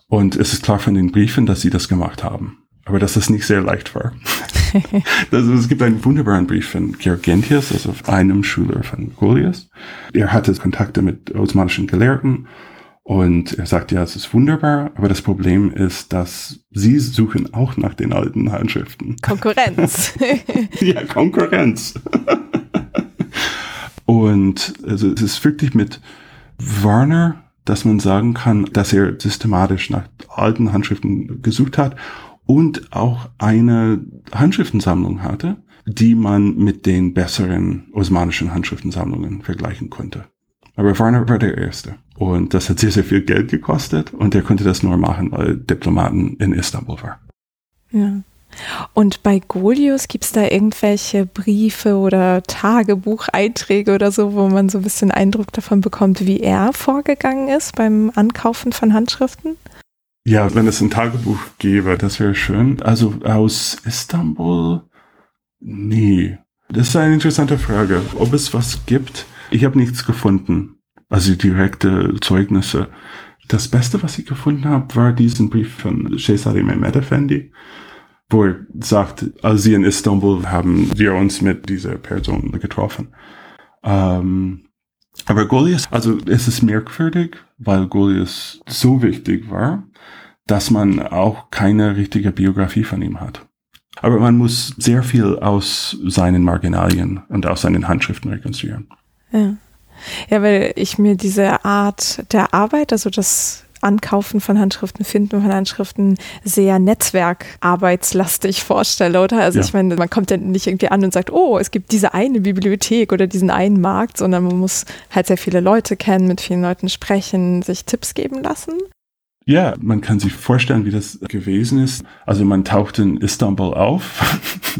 Und es ist klar von den Briefen, dass sie das gemacht haben. Aber dass das nicht sehr leicht war. also *laughs* es gibt einen wunderbaren Brief von Georgentius, also einem Schüler von Goliath. Er hatte Kontakte mit osmanischen Gelehrten und er sagt, ja, es ist wunderbar, aber das Problem ist, dass sie suchen auch nach den alten Handschriften. Konkurrenz. *laughs* ja, Konkurrenz. und also es ist wirklich mit Warner dass man sagen kann, dass er systematisch nach alten Handschriften gesucht hat und auch eine Handschriftensammlung hatte, die man mit den besseren osmanischen Handschriftensammlungen vergleichen konnte. Aber Warner war der Erste. Und das hat sehr, sehr viel Geld gekostet und er konnte das nur machen, weil Diplomaten in Istanbul war. Ja. Und bei Golius gibt es da irgendwelche Briefe oder Tagebucheinträge oder so, wo man so ein bisschen Eindruck davon bekommt, wie er vorgegangen ist beim Ankaufen von Handschriften? Ja, wenn es ein Tagebuch gäbe, das wäre schön. Also aus Istanbul? Nee. Das ist eine interessante Frage. Ob es was gibt? Ich habe nichts gefunden. Also direkte Zeugnisse. Das Beste, was ich gefunden habe, war diesen Brief von Shehzadi Mehmet Effendi wo er sagt, als sie in Istanbul haben wir uns mit dieser Person getroffen. Ähm, aber Goliath, also es ist merkwürdig, weil Goliath so wichtig war, dass man auch keine richtige Biografie von ihm hat. Aber man muss sehr viel aus seinen Marginalien und aus seinen Handschriften rekonstruieren. Ja. Ja, weil ich mir diese Art der Arbeit, also das Ankaufen von Handschriften, Finden von Handschriften sehr netzwerkarbeitslastig vorstelle, oder? Also ja. ich meine, man kommt ja nicht irgendwie an und sagt, oh, es gibt diese eine Bibliothek oder diesen einen Markt, sondern man muss halt sehr viele Leute kennen, mit vielen Leuten sprechen, sich Tipps geben lassen. Ja, man kann sich vorstellen, wie das gewesen ist. Also man taucht in Istanbul auf *laughs*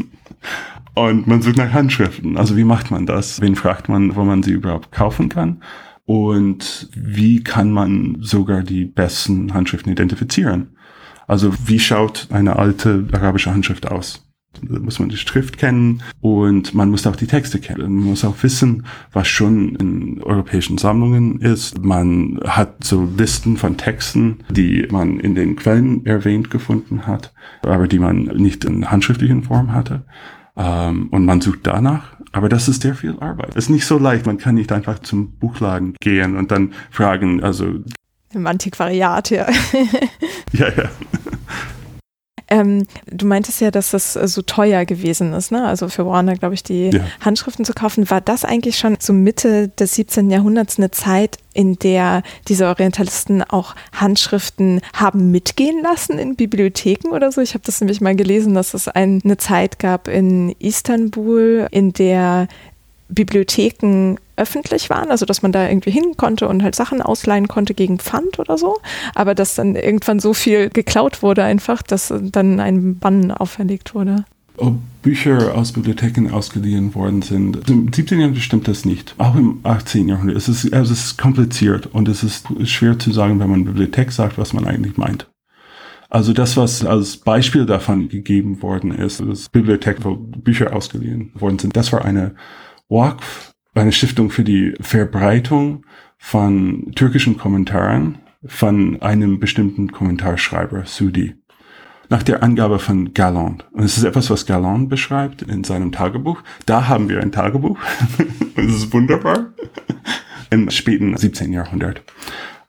und man sucht nach Handschriften. Also wie macht man das? Wen fragt man, wo man sie überhaupt kaufen kann? Und wie kann man sogar die besten Handschriften identifizieren? Also wie schaut eine alte arabische Handschrift aus? Da muss man die Schrift kennen und man muss auch die Texte kennen. Man muss auch wissen, was schon in europäischen Sammlungen ist. Man hat so Listen von Texten, die man in den Quellen erwähnt gefunden hat, aber die man nicht in handschriftlichen Form hatte. Ähm, und man sucht danach aber das ist sehr viel Arbeit. Es ist nicht so leicht. Man kann nicht einfach zum Buchladen gehen und dann fragen, also. Im Antiquariat, ja. *laughs* ja, ja. Ähm, du meintest ja, dass das äh, so teuer gewesen ist, ne? Also für Warner, glaube ich, die ja. Handschriften zu kaufen. War das eigentlich schon so Mitte des 17. Jahrhunderts eine Zeit, in der diese Orientalisten auch Handschriften haben mitgehen lassen in Bibliotheken oder so? Ich habe das nämlich mal gelesen, dass es eine Zeit gab in Istanbul, in der Bibliotheken öffentlich waren, also dass man da irgendwie hin konnte und halt Sachen ausleihen konnte gegen Pfand oder so, aber dass dann irgendwann so viel geklaut wurde einfach, dass dann ein Bann auferlegt wurde. Ob Bücher aus Bibliotheken ausgeliehen worden sind. Im 17. Jahrhundert stimmt das nicht. Auch im 18. Jahrhundert. Es ist, also es ist kompliziert und es ist schwer zu sagen, wenn man Bibliothek sagt, was man eigentlich meint. Also das, was als Beispiel davon gegeben worden ist, dass Bibliothek, wo Bücher ausgeliehen worden sind, das war eine WAKF, eine Stiftung für die Verbreitung von türkischen Kommentaren von einem bestimmten Kommentarschreiber, Sudi. Nach der Angabe von Galland. Und es ist etwas, was Galland beschreibt in seinem Tagebuch. Da haben wir ein Tagebuch. *laughs* es ist wunderbar. Im späten 17. Jahrhundert.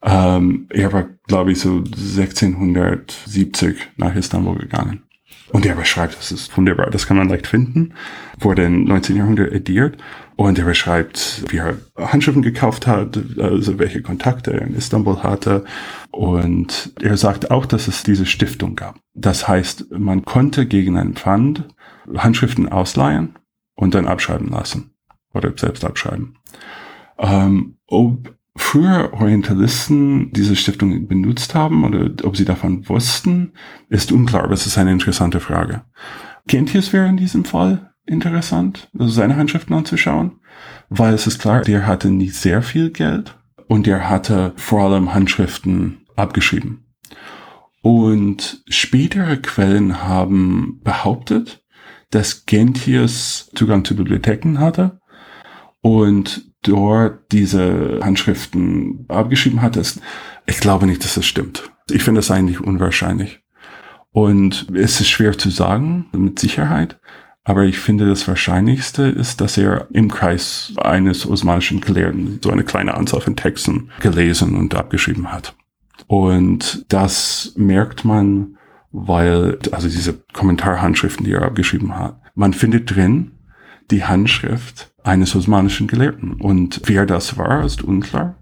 Ähm, er war, glaube ich, so 1670 nach Istanbul gegangen. Und er beschreibt, das ist wunderbar, das kann man leicht finden, wurde im 19. Jahrhundert ediert. Und er beschreibt, wie er Handschriften gekauft hat, also welche Kontakte er in Istanbul hatte. Und er sagt auch, dass es diese Stiftung gab. Das heißt, man konnte gegen einen Pfand Handschriften ausleihen und dann abschreiben lassen. Oder selbst abschreiben. Ähm, ob früher Orientalisten diese Stiftung benutzt haben oder ob sie davon wussten, ist unklar. Aber es ist eine interessante Frage. Gentius wäre in diesem Fall interessant, also seine Handschriften anzuschauen, weil es ist klar, der hatte nicht sehr viel Geld und der hatte vor allem Handschriften abgeschrieben. Und spätere Quellen haben behauptet, dass Gentius Zugang zu Bibliotheken hatte und dort diese Handschriften abgeschrieben hat. Ich glaube nicht, dass das stimmt. Ich finde das eigentlich unwahrscheinlich. Und es ist schwer zu sagen, mit Sicherheit. Aber ich finde, das Wahrscheinlichste ist, dass er im Kreis eines osmanischen Gelehrten so eine kleine Anzahl von Texten gelesen und abgeschrieben hat. Und das merkt man, weil, also diese Kommentarhandschriften, die er abgeschrieben hat, man findet drin die Handschrift eines osmanischen Gelehrten. Und wer das war, ist unklar.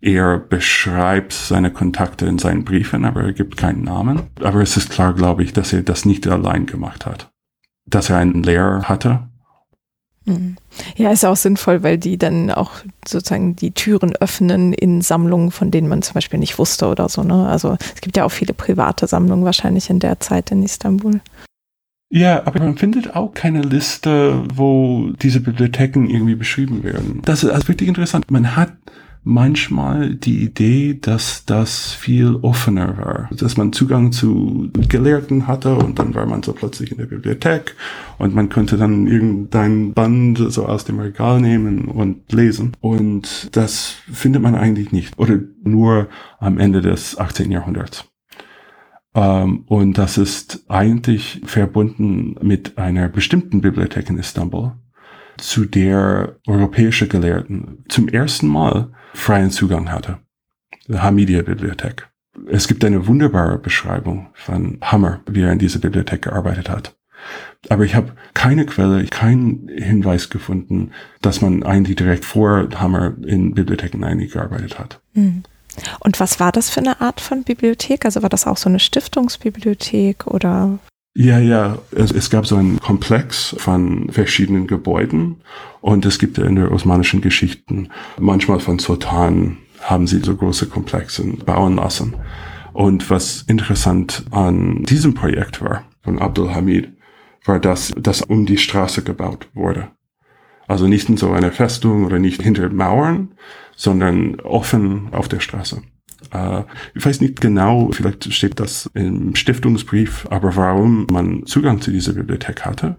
Er beschreibt seine Kontakte in seinen Briefen, aber er gibt keinen Namen. Aber es ist klar, glaube ich, dass er das nicht allein gemacht hat. Dass er einen Lehrer hatte. Mhm. Ja, ist auch sinnvoll, weil die dann auch sozusagen die Türen öffnen in Sammlungen, von denen man zum Beispiel nicht wusste oder so. Ne? Also es gibt ja auch viele private Sammlungen wahrscheinlich in der Zeit in Istanbul. Ja, aber man findet auch keine Liste, wo diese Bibliotheken irgendwie beschrieben werden. Das ist also wirklich interessant. Man hat manchmal die Idee, dass das viel offener war, dass man Zugang zu Gelehrten hatte und dann war man so plötzlich in der Bibliothek und man könnte dann irgendein Band so aus dem Regal nehmen und lesen und das findet man eigentlich nicht oder nur am Ende des 18. Jahrhunderts. Ähm, und das ist eigentlich verbunden mit einer bestimmten Bibliothek in Istanbul, zu der europäische Gelehrten zum ersten Mal freien Zugang hatte. Die Hamidia-Bibliothek. Es gibt eine wunderbare Beschreibung von Hammer, wie er in dieser Bibliothek gearbeitet hat. Aber ich habe keine Quelle, keinen Hinweis gefunden, dass man eigentlich direkt vor Hammer in Bibliotheken eigentlich gearbeitet hat. Mhm. Und was war das für eine Art von Bibliothek? Also war das auch so eine Stiftungsbibliothek oder? Ja, ja, es, es gab so einen Komplex von verschiedenen Gebäuden und es gibt in der osmanischen Geschichten manchmal von Sultanen haben sie so große Komplexe bauen lassen. Und was interessant an diesem Projekt war, von Abdul Hamid, war, dass das um die Straße gebaut wurde. Also nicht in so einer Festung oder nicht hinter Mauern, sondern offen auf der Straße. Äh, ich weiß nicht genau, vielleicht steht das im Stiftungsbrief, aber warum man Zugang zu dieser Bibliothek hatte.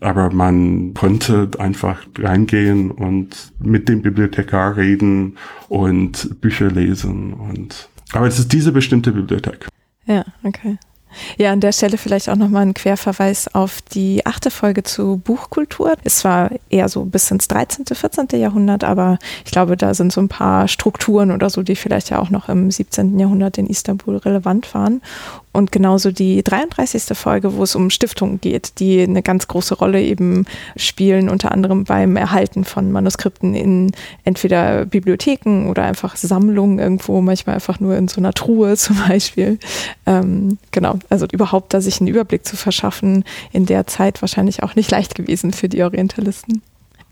Aber man konnte einfach reingehen und mit dem Bibliothekar reden und Bücher lesen und, aber es ist diese bestimmte Bibliothek. Ja, okay. Ja, an der Stelle vielleicht auch nochmal ein Querverweis auf die achte Folge zu Buchkultur. Es war eher so bis ins 13., 14. Jahrhundert, aber ich glaube, da sind so ein paar Strukturen oder so, die vielleicht ja auch noch im 17. Jahrhundert in Istanbul relevant waren. Und genauso die 33. Folge, wo es um Stiftungen geht, die eine ganz große Rolle eben spielen, unter anderem beim Erhalten von Manuskripten in entweder Bibliotheken oder einfach Sammlungen irgendwo, manchmal einfach nur in so einer Truhe *laughs* zum Beispiel. Ähm, genau, also überhaupt da sich einen Überblick zu verschaffen, in der Zeit wahrscheinlich auch nicht leicht gewesen für die Orientalisten.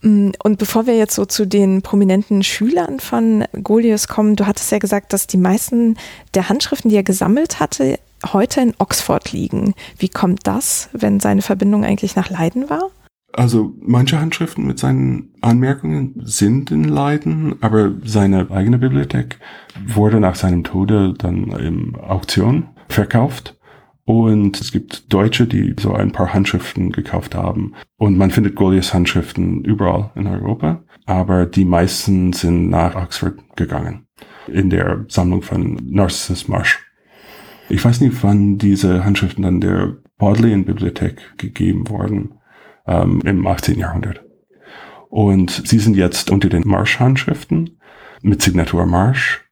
Mm, und bevor wir jetzt so zu den prominenten Schülern von Golius kommen, du hattest ja gesagt, dass die meisten der Handschriften, die er gesammelt hatte, heute in Oxford liegen. Wie kommt das, wenn seine Verbindung eigentlich nach Leiden war? Also manche Handschriften mit seinen Anmerkungen sind in Leiden, aber seine eigene Bibliothek wurde nach seinem Tode dann im Auktion verkauft. Und es gibt Deutsche, die so ein paar Handschriften gekauft haben. Und man findet Goliaths Handschriften überall in Europa. Aber die meisten sind nach Oxford gegangen. In der Sammlung von Narcissus Marsh. Ich weiß nicht, wann diese Handschriften dann der Bodleian Bibliothek gegeben wurden, ähm, im 18. Jahrhundert. Und sie sind jetzt unter den Marsh-Handschriften mit Signatur Marsh.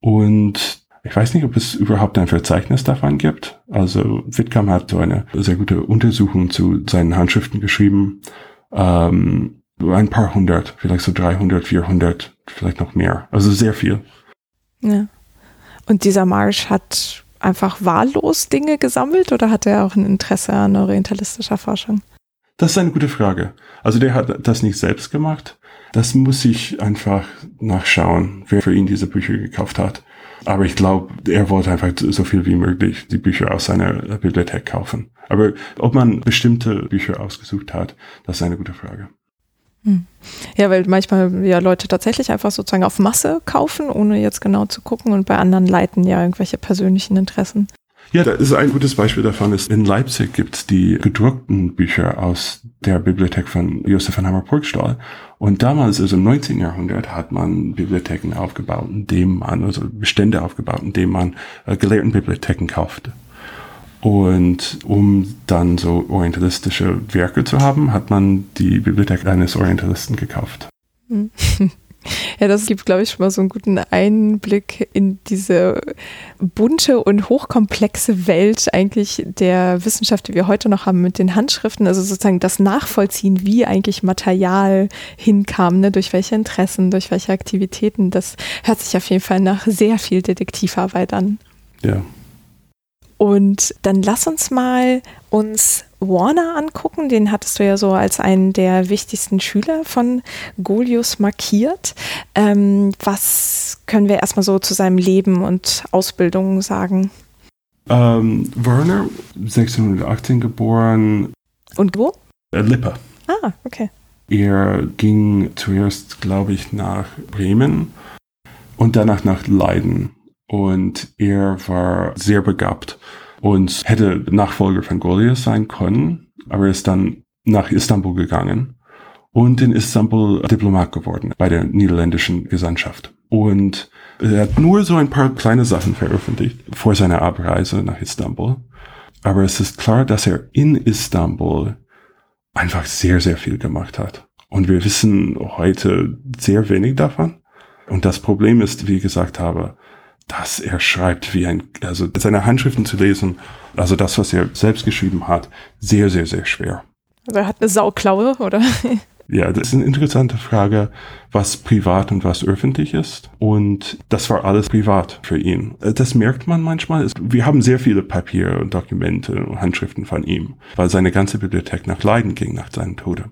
Und ich weiß nicht, ob es überhaupt ein Verzeichnis davon gibt. Also Whitcomb hat so eine sehr gute Untersuchung zu seinen Handschriften geschrieben. Ähm, ein paar hundert, vielleicht so 300, 400, vielleicht noch mehr. Also sehr viel. Ja. Und dieser Marsh hat einfach wahllos Dinge gesammelt oder hat er auch ein Interesse an orientalistischer Forschung? Das ist eine gute Frage. Also der hat das nicht selbst gemacht. Das muss ich einfach nachschauen, wer für ihn diese Bücher gekauft hat. Aber ich glaube, er wollte einfach so viel wie möglich die Bücher aus seiner Bibliothek kaufen. Aber ob man bestimmte Bücher ausgesucht hat, das ist eine gute Frage. Hm. Ja, weil manchmal ja Leute tatsächlich einfach sozusagen auf Masse kaufen, ohne jetzt genau zu gucken und bei anderen leiten ja irgendwelche persönlichen Interessen. Ja, das ist ein gutes Beispiel davon ist, in Leipzig gibt es die gedruckten Bücher aus der Bibliothek von Josef von Hammer-Purgstall. Und damals, also im 19. Jahrhundert, hat man Bibliotheken aufgebaut, indem man, also Bestände aufgebaut, indem man äh, Gelehrtenbibliotheken kaufte. Und um dann so orientalistische Werke zu haben, hat man die Bibliothek eines Orientalisten gekauft. Hm. *laughs* Ja, das gibt, glaube ich, schon mal so einen guten Einblick in diese bunte und hochkomplexe Welt eigentlich der Wissenschaft, die wir heute noch haben mit den Handschriften. Also sozusagen das Nachvollziehen, wie eigentlich Material hinkam, ne? durch welche Interessen, durch welche Aktivitäten. Das hört sich auf jeden Fall nach sehr viel Detektivarbeit an. Ja. Und dann lass uns mal uns Warner angucken. Den hattest du ja so als einen der wichtigsten Schüler von Golius markiert. Ähm, was können wir erstmal so zu seinem Leben und Ausbildung sagen? Ähm, Werner, 1618 geboren. Und wo? Äh, Lippe. Ah, okay. Er ging zuerst, glaube ich, nach Bremen und danach nach Leiden. Und er war sehr begabt und hätte Nachfolger von Goliath sein können, aber er ist dann nach Istanbul gegangen und in Istanbul Diplomat geworden bei der niederländischen Gesandtschaft. Und er hat nur so ein paar kleine Sachen veröffentlicht vor seiner Abreise nach Istanbul. Aber es ist klar, dass er in Istanbul einfach sehr, sehr viel gemacht hat. Und wir wissen heute sehr wenig davon. Und das Problem ist, wie ich gesagt habe, dass er schreibt wie ein, also seine Handschriften zu lesen, also das, was er selbst geschrieben hat, sehr, sehr, sehr schwer. Also er hat eine Sauklaue, oder? *laughs* Ja, das ist eine interessante Frage, was privat und was öffentlich ist. Und das war alles privat für ihn. Das merkt man manchmal. Wir haben sehr viele Papier und Dokumente und Handschriften von ihm, weil seine ganze Bibliothek nach Leiden ging nach seinem Tode.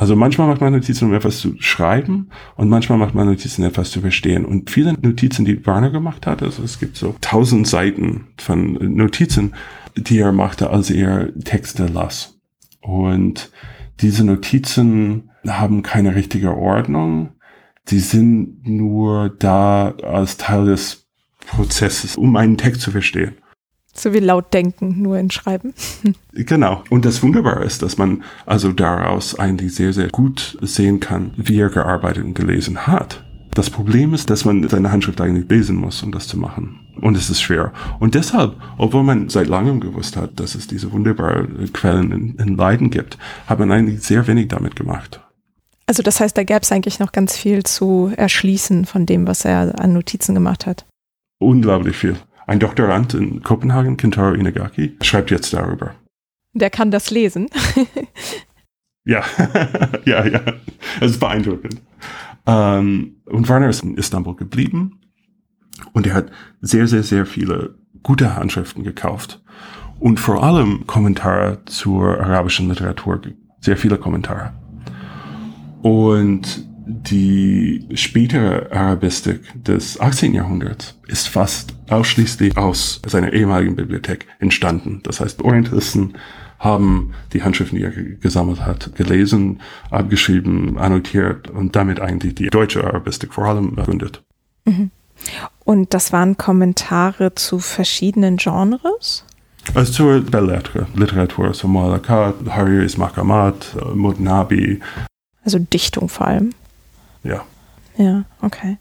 Also manchmal macht man Notizen, um etwas zu schreiben und manchmal macht man Notizen, um etwas zu verstehen. Und viele Notizen, die Warner gemacht hat, also es gibt so tausend Seiten von Notizen, die er machte, als er Texte las. Und diese Notizen haben keine richtige Ordnung. Die sind nur da als Teil des Prozesses, um einen Text zu verstehen. So wie laut denken, nur in Schreiben. *laughs* Genau. Und das Wunderbare ist, dass man also daraus eigentlich sehr, sehr gut sehen kann, wie er gearbeitet und gelesen hat. Das Problem ist, dass man seine Handschrift eigentlich lesen muss, um das zu machen. Und es ist schwer. Und deshalb, obwohl man seit langem gewusst hat, dass es diese wunderbaren Quellen in, in Leiden gibt, hat man eigentlich sehr wenig damit gemacht. Also das heißt, da gäbe es eigentlich noch ganz viel zu erschließen von dem, was er an Notizen gemacht hat. Unglaublich viel. Ein Doktorand in Kopenhagen, Kentaro Inagaki, schreibt jetzt darüber. Der kann das lesen. *laughs* *laughs* ja, ja, ja. Es ist beeindruckend. Ähm, und Warner ist in Istanbul geblieben und er hat sehr, sehr, sehr viele gute Handschriften gekauft und vor allem Kommentare zur arabischen Literatur, sehr viele Kommentare. Und die spätere Arabistik des 18. Jahrhunderts ist fast ausschließlich aus seiner ehemaligen Bibliothek entstanden. Das heißt, Orientalisten haben die Handschriften, die er gesammelt hat, gelesen, abgeschrieben, annotiert und damit eigentlich die deutsche Arabistik vor allem begründet. Mhm. Und das waren Kommentare zu verschiedenen Genres? Also zur Bellettre, Literatur, so Mu'allaqat, Hariri's Maqamat, Mutnabi. Also Dichtung vor allem. Ja. Ja, okay.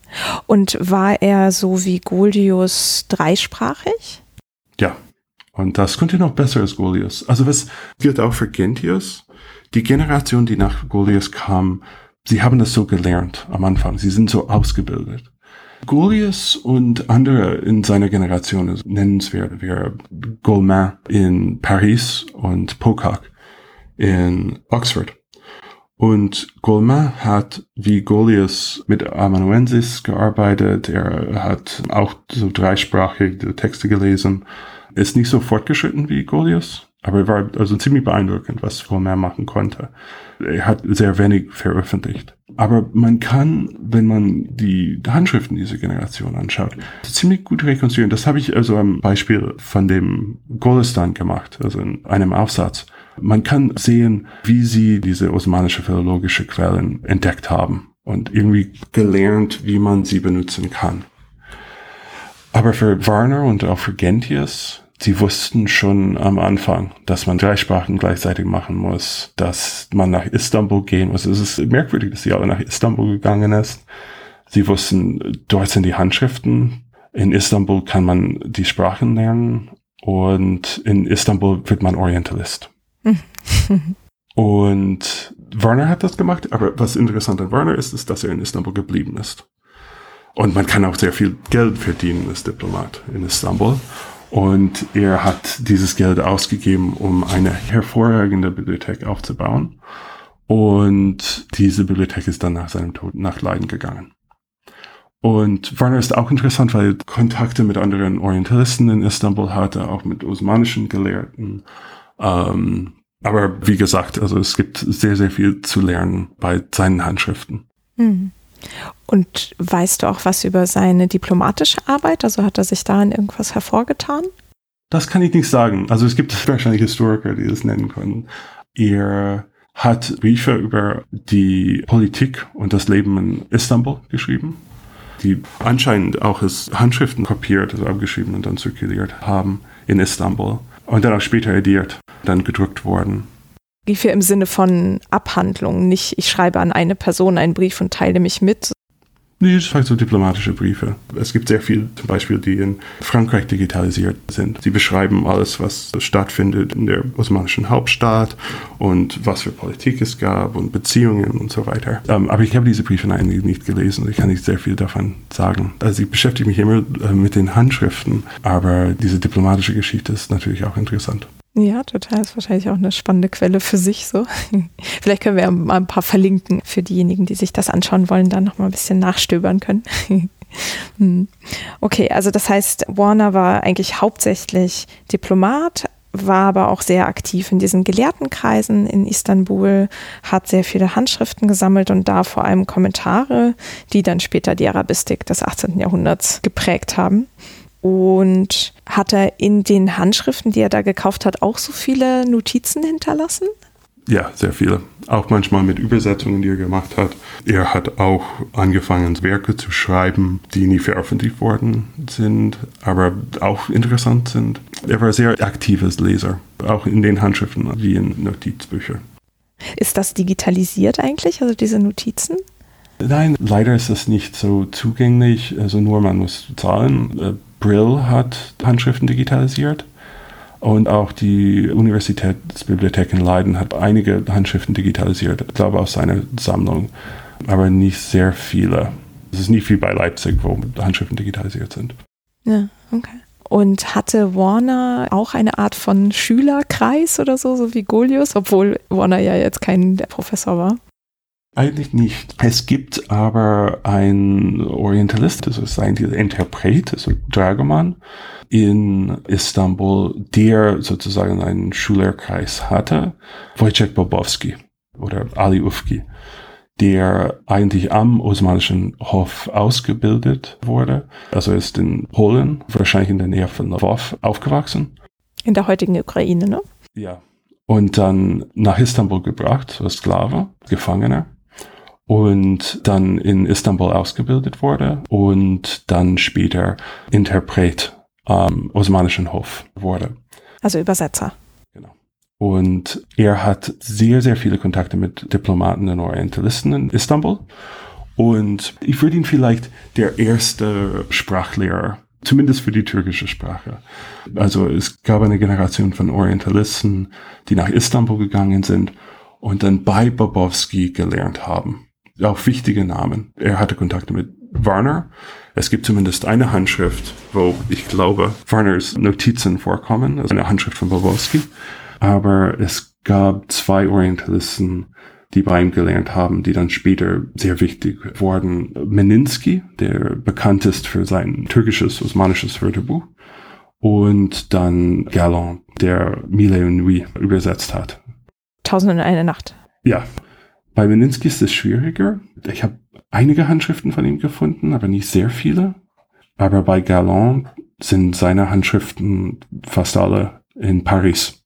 Und war er so wie Golius dreisprachig? Ja. Und das konnte noch besser als Golius. Also was gilt auch für Gentius? Die Generation, die nach Golius kam, sie haben das so gelernt am Anfang. Sie sind so ausgebildet. Golius und andere in seiner Generation nennenswert wäre Goldman in Paris und Pocock in Oxford. Und Goldman hat wie Golius mit Amanuensis gearbeitet. Er hat auch so dreisprachige Texte gelesen. Ist nicht so fortgeschritten wie Golius. Aber er war also ziemlich beeindruckend, was Romer machen konnte. Er hat sehr wenig veröffentlicht. Aber man kann, wenn man die Handschriften dieser Generation anschaut, ziemlich gut rekonstruieren. Das habe ich also am Beispiel von dem Golestan gemacht, also in einem Aufsatz. Man kann sehen, wie sie diese osmanische philologische Quellen entdeckt haben und irgendwie gelernt, wie man sie benutzen kann. Aber für Warner und auch für Gentius sie wussten schon am Anfang, dass man drei Sprachen gleichzeitig machen muss, dass man nach Istanbul gehen muss. Es ist merkwürdig, dass sie alle nach Istanbul gegangen ist. Sie wussten, dort sind die Handschriften. In Istanbul kann man die Sprachen lernen und in Istanbul wird man Orientalist. *laughs* und Werner hat das gemacht, aber was interessant an Werner ist, ist, dass er in Istanbul geblieben ist. Und man kann auch sehr viel Geld verdienen als Diplomat in Istanbul. Und er hat dieses Geld ausgegeben, um eine hervorragende Bibliothek aufzubauen. Und diese Bibliothek ist dann nach seinem Tod nach Leiden gegangen. Und Werner ist auch interessant, weil er Kontakte mit anderen Orientalisten in Istanbul hatte, auch mit osmanischen Gelehrten. Ähm, aber wie gesagt, also es gibt sehr, sehr viel zu lernen bei seinen Handschriften. Mhm. Und weißt du auch was über seine diplomatische Arbeit? Also hat er sich da in irgendwas hervorgetan? Das kann ich nicht sagen. Also es gibt wahrscheinlich Historiker, die das nennen können. Er hat Briefe über die Politik und das Leben in Istanbul geschrieben, die anscheinend auch als Handschriften kopiert, also abgeschrieben und dann zirkuliert haben in Istanbul und dann auch später ediert, dann gedruckt worden. Briefe im Sinne von Abhandlungen, nicht ich schreibe an eine Person einen Brief und teile mich mit, Nee, das sind so diplomatische Briefe. Es gibt sehr viel, zum Beispiel, die in Frankreich digitalisiert sind. Sie beschreiben alles, was stattfindet in der osmanischen Hauptstadt und was für Politik es gab und Beziehungen und so weiter. Ähm, aber ich habe diese Briefe eigentlich nicht gelesen. Ich kann nicht sehr viel davon sagen. Also ich beschäftige mich immer äh, mit den Handschriften, aber diese diplomatische Geschichte ist natürlich auch interessant. Ja, total. Ist wahrscheinlich auch eine spannende Quelle für sich so. *laughs* Vielleicht können wir ja mal ein paar verlinken für diejenigen, die sich das anschauen wollen, dann noch mal ein bisschen nachstöbern können. *laughs* Hm. okay, also das heißt, Warner war eigentlich hauptsächlich Diplomat, war aber auch sehr aktiv in diesen Gelehrtenkreisen in Istanbul, hat sehr viele Handschriften gesammelt und da vor allem Kommentare, die dann später die Arabistik des 18. Jahrhunderts geprägt haben. Und hat er in den Handschriften, die er da gekauft hat, auch so viele Notizen hinterlassen? Ja, sehr viele. Auch manchmal mit Übersetzungen, die er gemacht hat. Er hat auch angefangen, Werke zu schreiben, die nie veröffentlicht worden sind, aber auch interessant sind. Er war sehr aktives Leser, auch in den Handschriften wie in Notizbüchern. Ist das digitalisiert eigentlich, also diese Notizen? Nein, leider ist das nicht so zugänglich. Also nur man muss zahlen. Brill hat Handschriften digitalisiert. Und auch die Universitätsbibliothek in Leiden hat einige Handschriften digitalisiert, ich glaube aus seiner Sammlung, aber nicht sehr viele. Es ist nicht wie bei Leipzig, wo Handschriften digitalisiert sind. Ja, okay. Und hatte Warner auch eine Art von Schülerkreis oder so, so wie Golius, obwohl Warner ja jetzt kein Professor war? Eigentlich nicht. Es gibt aber ein Orientalist, das ist ein Interpret, also Dragoman, in Istanbul, der sozusagen einen Schülerkreis hatte, Wojciech Bobowski oder Ali Ufki, der eigentlich am Osmanischen Hof ausgebildet wurde. Also ist in Polen, wahrscheinlich in der Nähe von Lwów, aufgewachsen. In der heutigen Ukraine, ne? Ja. Und dann nach Istanbul gebracht, als Sklave, Gefangener und dann in Istanbul ausgebildet wurde und dann später Interpret am Osmanischen Hof wurde. Also Übersetzer. Genau. Und er hat sehr, sehr viele Kontakte mit Diplomaten und Orientalisten in Istanbul. Und ich würde ihn vielleicht der erste Sprachlehrer Zumindest für die türkische Sprache. Also es gab eine Generation von Orientalisten, die nach Istanbul gegangen sind und dann bei Bobowski gelernt haben auch wichtige Namen. Er hatte Kontakte mit Warner. Es gibt zumindest eine Handschrift, wo ich glaube, Warners Notizen vorkommen, also eine Handschrift von Bobowski. Aber es gab zwei Orientalisten, die bei ihm gelernt haben, die dann später sehr wichtig wurden. Meninsky, der bekannt ist für sein türkisches, osmanisches Wörterbuch. und dann Galland, der Mille und Nuit übersetzt hat. Tausend und eine Nacht. Ja. Bei Meninsky ist es schwieriger. Ich habe einige Handschriften von ihm gefunden, aber nicht sehr viele. Aber bei Galland sind seine Handschriften fast alle in Paris.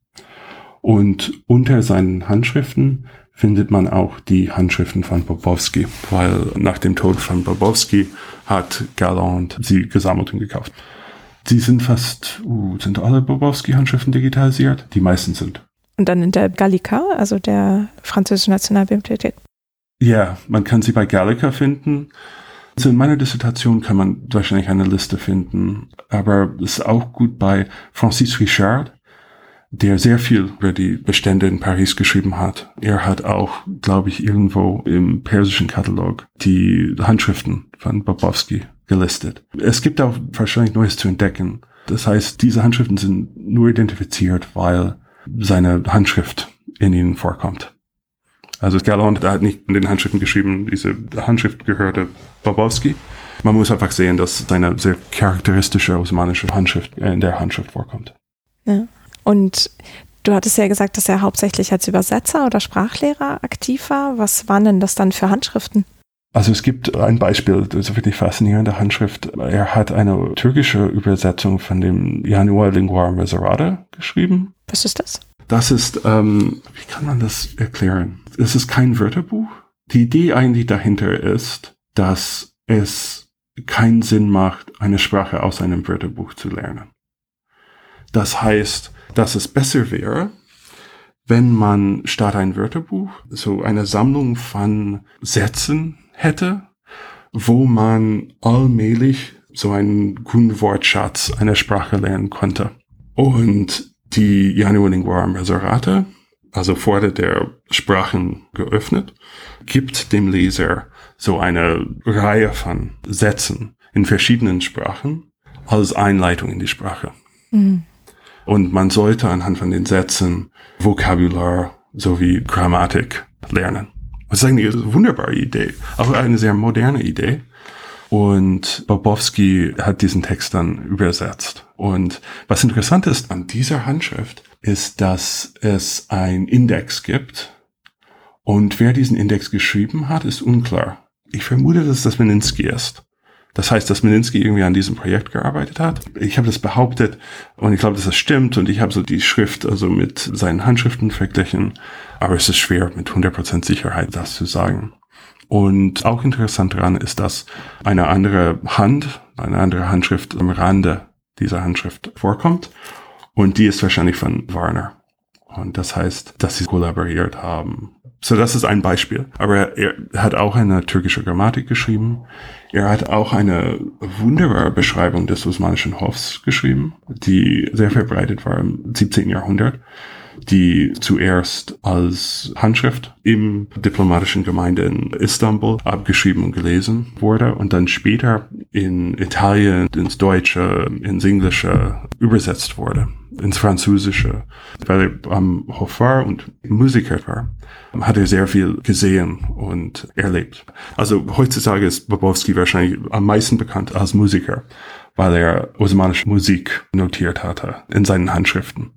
Und unter seinen Handschriften findet man auch die Handschriften von Bobowski, weil nach dem Tod von Bobowski hat Galland sie gesammelt und gekauft. Sie sind fast, uh, sind alle Bobowski-Handschriften digitalisiert? Die meisten sind. Und dann in der Gallica, also der französischen Nationalbibliothek. Ja, man kann sie bei Gallica finden. Also in meiner Dissertation kann man wahrscheinlich eine Liste finden, aber es ist auch gut bei Francis Richard, der sehr viel über die Bestände in Paris geschrieben hat. Er hat auch, glaube ich, irgendwo im persischen Katalog die Handschriften von Bobowski gelistet. Es gibt auch wahrscheinlich Neues zu entdecken. Das heißt, diese Handschriften sind nur identifiziert, weil seine Handschrift in ihnen vorkommt. Also Galland hat nicht in den Handschriften geschrieben, diese Handschrift gehörte Bobowski. Man muss einfach sehen, dass seine sehr charakteristische osmanische Handschrift in der Handschrift vorkommt. Ja. Und du hattest ja gesagt, dass er hauptsächlich als Übersetzer oder Sprachlehrer aktiv war. Was waren denn das dann für Handschriften? Also es gibt ein Beispiel, das ist wirklich faszinierende Handschrift. Er hat eine türkische Übersetzung von dem Januar Lingua Miserata geschrieben. Was ist das? Das ist, ähm, wie kann man das erklären? Es ist kein Wörterbuch. Die Idee eigentlich dahinter ist, dass es keinen Sinn macht, eine Sprache aus einem Wörterbuch zu lernen. Das heißt, dass es besser wäre, wenn man statt ein Wörterbuch so eine Sammlung von Sätzen hätte, wo man allmählich so einen guten Wortschatz einer Sprache lernen konnte. Und die Januar Lingua Miserata, also fordert der Sprachen geöffnet, gibt dem Leser so eine Reihe von Sätzen in verschiedenen Sprachen als Einleitung in die Sprache. Mhm. Und man sollte anhand von den Sätzen Vokabular sowie Grammatik lernen. Das ist eigentlich eine wunderbare Idee, auch eine sehr moderne Idee. Und Bobowski hat diesen Text dann übersetzt. Und was interessant ist an dieser Handschrift, ist, dass es ein Index gibt. Und wer diesen Index geschrieben hat, ist unklar. Ich vermute, dass das Meninsky ist. Das heißt, dass Meninsky irgendwie an diesem Projekt gearbeitet hat. Ich habe das behauptet und ich glaube, dass das stimmt und ich habe so die Schrift also mit seinen Handschriften verglichen, aber es ist schwer mit 100% Sicherheit das zu sagen. Und auch interessant daran ist, dass eine andere Hand, eine andere Handschrift am Rande dieser Handschrift vorkommt und die ist wahrscheinlich von Warner. Und das heißt, dass sie kollaboriert haben. So, das ist ein Beispiel. Aber er hat auch eine türkische Grammatik geschrieben. Er hat auch eine wunderbare Beschreibung des Osmanischen Hofs geschrieben, die sehr verbreitet war im 17. Jahrhundert, die zuerst als Handschrift im diplomatischen Gemeinde in Istanbul abgeschrieben und gelesen wurde und dann später in Italien, ins Deutsche, ins Englische übersetzt wurde ins Französische, weil er am Hof war und Musiker war, hat er sehr viel gesehen und erlebt. Also heutzutage ist Bobowski wahrscheinlich am meisten bekannt als Musiker, weil er osmanische Musik notiert hatte in seinen Handschriften.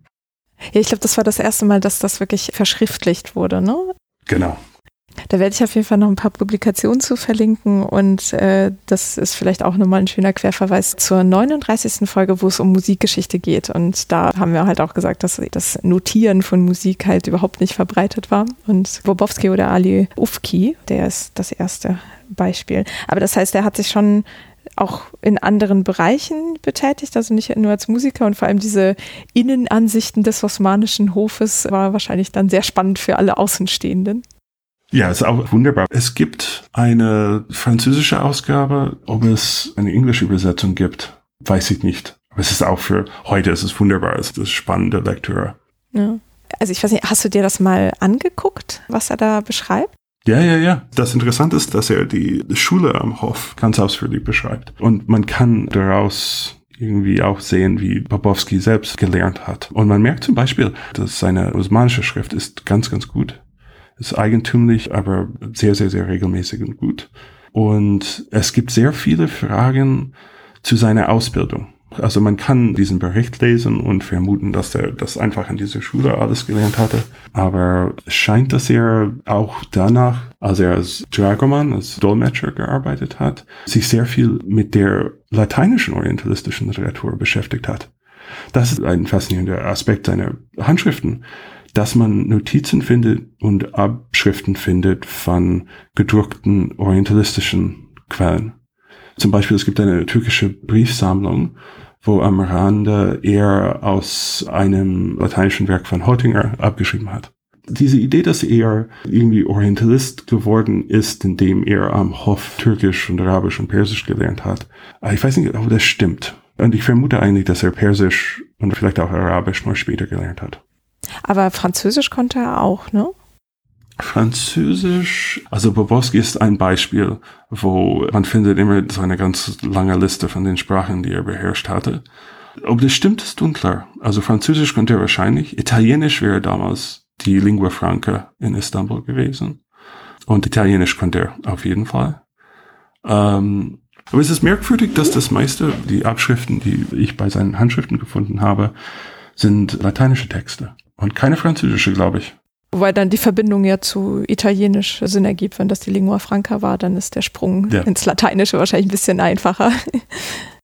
Ja, ich glaube, das war das erste Mal, dass das wirklich verschriftlicht wurde, ne? Genau. Da werde ich auf jeden Fall noch ein paar Publikationen zu verlinken und äh, das ist vielleicht auch nochmal ein schöner Querverweis zur 39. Folge, wo es um Musikgeschichte geht. Und da haben wir halt auch gesagt, dass das Notieren von Musik halt überhaupt nicht verbreitet war. Und Bobowski oder Ali Ufki, der ist das erste Beispiel. Aber das heißt, er hat sich schon auch in anderen Bereichen betätigt, also nicht nur als Musiker und vor allem diese Innenansichten des osmanischen Hofes war wahrscheinlich dann sehr spannend für alle Außenstehenden. Ja, ist auch wunderbar. Es gibt eine französische Ausgabe. Ob es eine englische Übersetzung gibt, weiß ich nicht. Aber es ist auch für heute, es ist wunderbar. Es ist spannende Lektüre. Ja. Also ich weiß nicht, hast du dir das mal angeguckt, was er da beschreibt? Ja, ja, ja. Das Interessante ist, dass er die Schule am Hof ganz ausführlich beschreibt. Und man kann daraus irgendwie auch sehen, wie Bobowski selbst gelernt hat. Und man merkt zum Beispiel, dass seine osmanische Schrift ist ganz, ganz gut ist eigentümlich, aber sehr, sehr, sehr regelmäßig und gut. Und es gibt sehr viele Fragen zu seiner Ausbildung. Also man kann diesen Bericht lesen und vermuten, dass er das einfach in dieser Schule alles gelernt hatte. Aber es scheint, dass er auch danach, als er als Dragoman, als Dolmetscher gearbeitet hat, sich sehr viel mit der lateinischen orientalistischen Literatur beschäftigt hat. Das ist ein faszinierender Aspekt seiner Handschriften, dass man Notizen findet und Abschriften findet von gedruckten orientalistischen Quellen. Zum Beispiel, es gibt eine türkische Briefsammlung, wo am Rande er aus einem lateinischen Werk von Holtinger abgeschrieben hat. Diese Idee, dass er irgendwie Orientalist geworden ist, indem er am Hof Türkisch und Arabisch und Persisch gelernt hat, ich weiß nicht, ob das stimmt. Und ich vermute eigentlich, dass er Persisch und vielleicht auch Arabisch nur später gelernt hat. Aber Französisch konnte er auch, ne? Französisch, also Bobowski ist ein Beispiel, wo man findet immer so eine ganz lange Liste von den Sprachen, die er beherrscht hatte. Ob das stimmt, ist unklar. Also Französisch konnte er wahrscheinlich. Italienisch wäre damals die Lingua Franca in Istanbul gewesen. Und Italienisch konnte er auf jeden Fall. Ähm, aber es ist merkwürdig, dass das meiste, die Abschriften, die ich bei seinen Handschriften gefunden habe, sind lateinische Texte. Und keine französische, glaube ich. Wobei dann die Verbindung ja zu Italienisch Sinn ergibt. Wenn das die Lingua Franca war, dann ist der Sprung ja. ins Lateinische wahrscheinlich ein bisschen einfacher.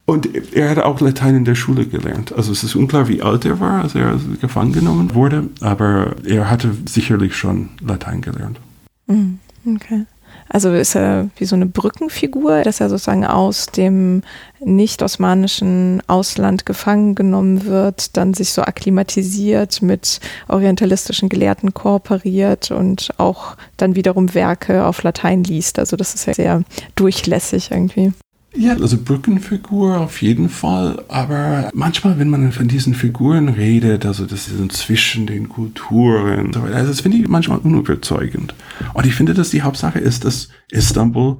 Und er hat auch Latein in der Schule gelernt. Also es ist unklar, wie alt er war, als er gefangen genommen wurde, aber er hatte sicherlich schon Latein gelernt. Mhm, okay. Also ist er wie so eine Brückenfigur, dass er sozusagen aus dem nicht-osmanischen Ausland gefangen genommen wird, dann sich so akklimatisiert, mit orientalistischen Gelehrten kooperiert und auch dann wiederum Werke auf Latein liest. Also das ist ja sehr durchlässig irgendwie. Ja, also Brückenfigur auf jeden Fall, aber manchmal, wenn man von diesen Figuren redet, also das ist zwischen den Kulturen, also das finde ich manchmal unüberzeugend. Und ich finde, dass die Hauptsache ist, dass Istanbul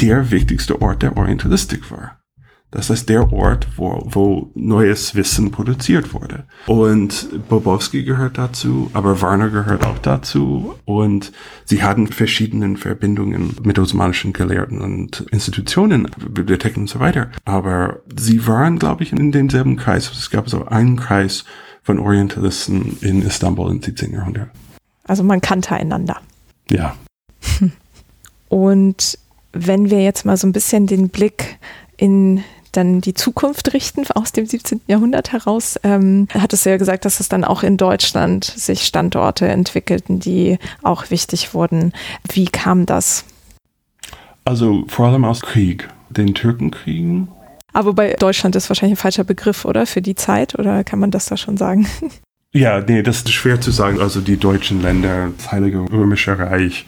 der wichtigste Ort der Orientalistik war. Das heißt, der Ort, wo, wo neues Wissen produziert wurde. Und Bobowski gehört dazu, aber Warner gehört auch dazu. Und sie hatten verschiedene Verbindungen mit osmanischen Gelehrten und Institutionen, Bibliotheken und so weiter. Aber sie waren, glaube ich, in demselben Kreis. Es gab so einen Kreis von Orientalisten in Istanbul im 17. Jahrhundert. Also man kannte einander. Ja. *laughs* Und wenn wir jetzt mal so ein bisschen den Blick in dann die Zukunft richten aus dem 17. Jahrhundert heraus. Ähm, hattest du ja gesagt, dass es dann auch in Deutschland sich Standorte entwickelten, die auch wichtig wurden. Wie kam das? Also vor allem aus Krieg, den Türkenkriegen. Aber bei Deutschland ist wahrscheinlich ein falscher Begriff, oder? Für die Zeit, oder kann man das da schon sagen? *laughs* Ja, nee, das ist schwer zu sagen. Also die deutschen Länder, das Heilige Römische Reich.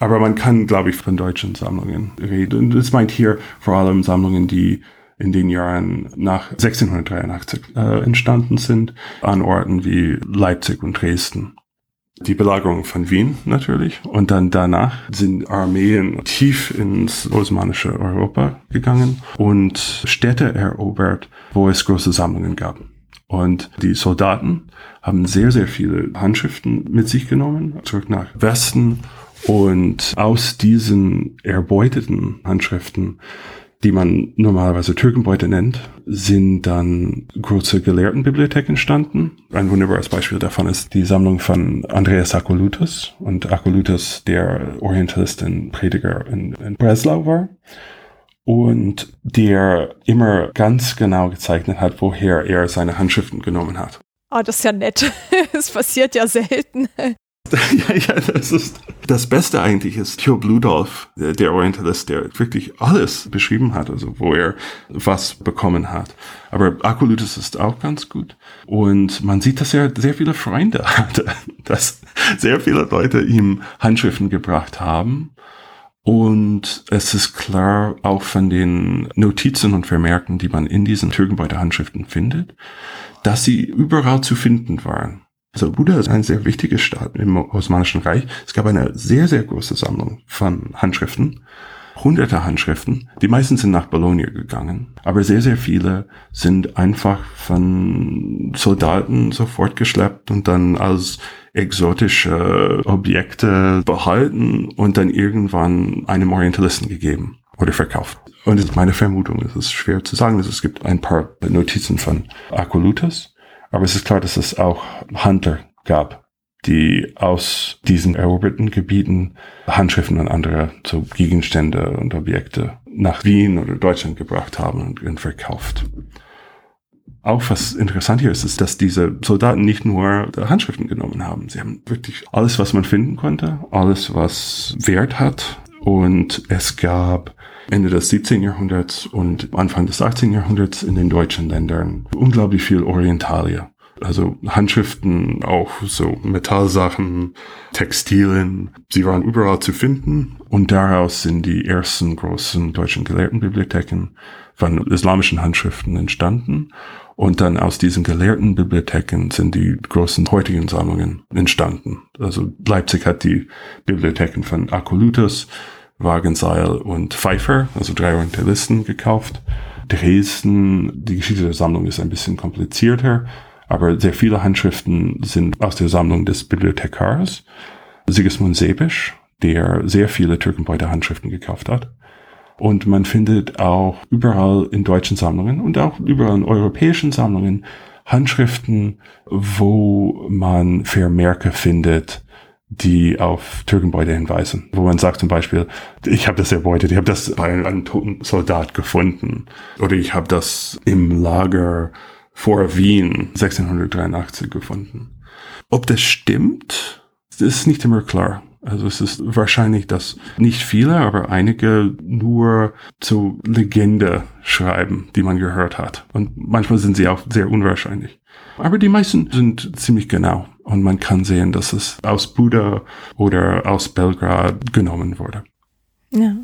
Aber man kann, glaube ich, von deutschen Sammlungen reden. Und das meint hier vor allem Sammlungen, die in den Jahren nach 1683 äh, entstanden sind, an Orten wie Leipzig und Dresden. Die Belagerung von Wien natürlich. Und dann danach sind Armeen tief ins osmanische Europa gegangen und Städte erobert, wo es große Sammlungen gab. Und die Soldaten haben sehr, sehr viele Handschriften mit sich genommen, zurück nach Westen. Und aus diesen erbeuteten Handschriften die man normalerweise Türkenbeute nennt, sind dann große Gelehrtenbibliotheken entstanden. Ein wunderbares Beispiel davon ist die Sammlung von Andreas Akolutus. Und Akolutus, der Orientalistin Prediger in, in Breslau war. Und der immer ganz genau gezeichnet hat, woher er seine Handschriften genommen hat. Oh, das ist ja nett. *laughs* Es passiert ja selten. *laughs* ja, ja, das ist das Beste eigentlich ist Hugh Ludolf, der Orientalist, der wirklich alles beschrieben hat, also wo er was bekommen hat. Aber Akolytus ist auch ganz gut. Und man sieht, dass er sehr viele Freunde hatte, *laughs* dass sehr viele Leute ihm Handschriften gebracht haben. Und es ist klar auch von den Notizen und Vermerken, die man in diesen Türkenbeuter Handschriften findet, dass sie überall zu finden waren. Also Buda ist ein sehr wichtiges Staat im Osmanischen Reich. Es gab eine sehr, sehr große Sammlung von Handschriften, hunderte Handschriften. Die meisten sind nach Bologna gegangen, aber sehr, sehr viele sind einfach von Soldaten sofort geschleppt und dann als exotische Objekte behalten und dann irgendwann einem Orientalisten gegeben oder verkauft. Und meine Vermutung ist, es ist schwer zu sagen, es gibt ein paar Notizen von Akolutus, aber es ist klar, dass es auch Handler gab, die aus diesen eroberten Gebieten Handschriften und andere so Gegenstände und Objekte nach Wien oder Deutschland gebracht haben und verkauft. Auch was interessant hier ist, ist, dass diese Soldaten nicht nur Handschriften genommen haben. Sie haben wirklich alles, was man finden konnte, alles, was Wert hat. Und es gab Ende des 17. Jahrhunderts und Anfang des 18. Jahrhunderts in den deutschen Ländern unglaublich viel Orientalier. Also Handschriften, auch so Metallsachen, Textilien, sie waren überall zu finden und daraus sind die ersten großen deutschen Gelehrtenbibliotheken von islamischen Handschriften entstanden und dann aus diesen gelehrten Bibliotheken sind die großen heutigen Sammlungen entstanden. Also Leipzig hat die Bibliotheken von Akolutus, Wagenseil und Pfeiffer, also drei Orientalisten, gekauft. Dresden, die Geschichte der Sammlung ist ein bisschen komplizierter, aber sehr viele Handschriften sind aus der Sammlung des Bibliothekars Sigismund Sebisch, der sehr viele Türkenbeuter Handschriften gekauft hat. Und man findet auch überall in deutschen Sammlungen und auch überall in europäischen Sammlungen Handschriften, wo man Vermerke findet, die auf Türkenbeute hinweisen. Wo man sagt zum Beispiel, ich habe das erbeutet, ich habe das bei einem toten Soldat gefunden. Oder ich habe das im Lager vor Wien 1683 gefunden. Ob das stimmt, ist nicht immer klar. Also es ist wahrscheinlich, dass nicht viele, aber einige nur zu Legende schreiben, die man gehört hat. Und manchmal sind sie auch sehr unwahrscheinlich. Aber die meisten sind ziemlich genau. Und man kann sehen, dass es aus Buda oder aus Belgrad genommen wurde. Ja.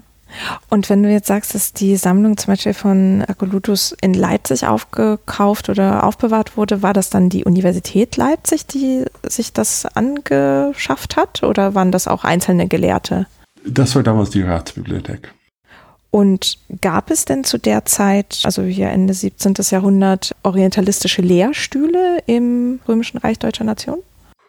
Und wenn du jetzt sagst, dass die Sammlung zum Beispiel von Akolutus in Leipzig aufgekauft oder aufbewahrt wurde, war das dann die Universität Leipzig, die sich das angeschafft hat oder waren das auch einzelne Gelehrte? Das war damals die Ratsbibliothek. Und gab es denn zu der Zeit, also hier Ende 17. Jahrhundert, orientalistische Lehrstühle im Römischen Reich Deutscher Nation?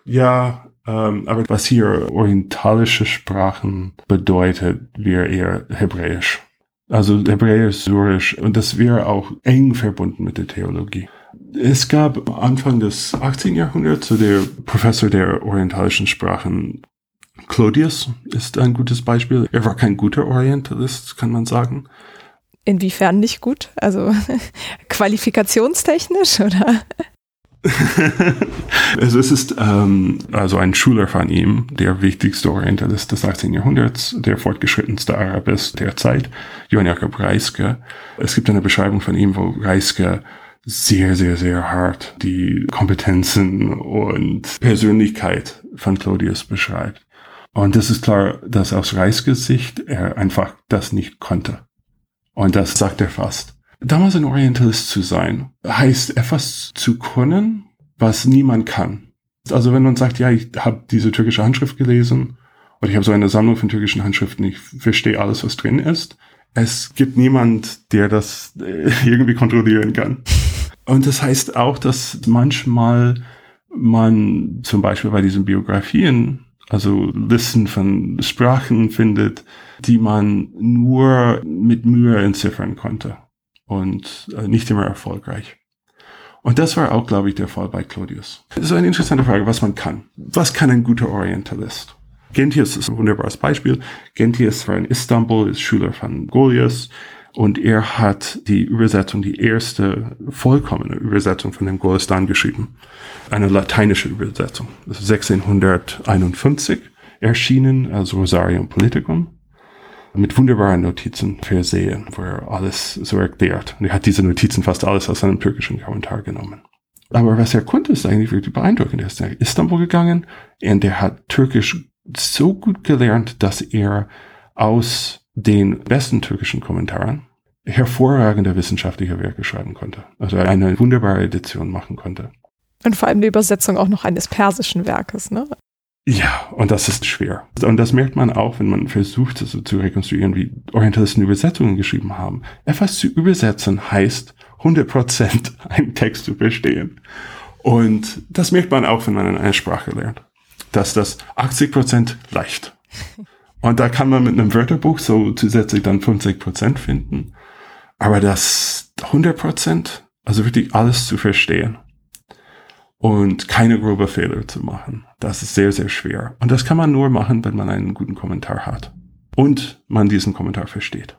Ja, ähm, aber was hier orientalische Sprachen bedeutet, wäre eher Hebräisch. Also Hebräisch, Syrisch und das wäre auch eng verbunden mit der Theologie. Es gab Anfang des 18. Jahrhunderts so der Professor der orientalischen Sprachen Claudius ist ein gutes Beispiel. Er war kein guter Orientalist, kann man sagen. Inwiefern nicht gut? Also *laughs* qualifikationstechnisch oder? *laughs* also es ist ähm, also ein Schüler von ihm, der wichtigste Orientalist des 18. Jahrhunderts, der fortgeschrittenste Arabist der Zeit, Johann Jakob Reiske. Es gibt eine Beschreibung von ihm, wo Reiske sehr, sehr, sehr hart die Kompetenzen und Persönlichkeit von Claudius beschreibt. Und es ist klar, dass aus Reiskes Sicht er einfach das nicht konnte. Und das sagt er fast. Damals ein Orientalist zu sein, heißt etwas zu können, was niemand kann. Also wenn man sagt, ja, ich habe diese türkische Handschrift gelesen oder ich habe so eine Sammlung von türkischen Handschriften, ich verstehe alles, was drin ist. Es gibt niemand, der das äh, *laughs* irgendwie kontrollieren kann. Und das heißt auch, dass manchmal man zum Beispiel bei diesen Biografien, also Listen von Sprachen findet, die man nur mit Mühe entziffern konnte und äh, nicht immer erfolgreich. Und das war auch, glaube ich, der Fall bei Claudius. Das ist eine interessante Frage, was man kann. Was kann ein guter Orientalist? Gentius ist ein wunderbares Beispiel. Gentius war in Istanbul, ist Schüler von Goliath und er hat die Übersetzung, die erste vollkommene Übersetzung von dem Golistan geschrieben. Eine lateinische Übersetzung. Das ist 1651 erschienen als Rosarium Politicum mit wunderbaren Notizen versehen, wo er alles so erklärt. Und er hat diese Notizen fast alles aus seinem türkischen Kommentar genommen. Aber was er konnte, ist eigentlich wirklich beeindruckend. Er ist nach Istanbul gegangen und er hat Türkisch so gut gelernt, dass er aus den besten türkischen Kommentaren hervorragende wissenschaftliche Werke schreiben konnte. Also eine wunderbare Edition machen konnte. Und vor allem die Übersetzung auch noch eines persischen Werkes, ne? Ja, und das ist schwer. Und das merkt man auch, wenn man versucht, so zu rekonstruieren, wie Orientalisten Übersetzungen geschrieben haben. Etwas zu übersetzen heißt, 100% *laughs* einen Text zu verstehen. Und das merkt man auch, wenn man eine Sprache lernt. Dass das 80% leicht. Und da kann man mit einem Wörterbuch so zusätzlich dann 50% finden. Aber das 100 Prozent, also wirklich alles zu verstehen und keine grobe Fehler zu machen, das ist sehr, sehr schwer. Und das kann man nur machen, wenn man einen guten Kommentar hat und man diesen Kommentar versteht.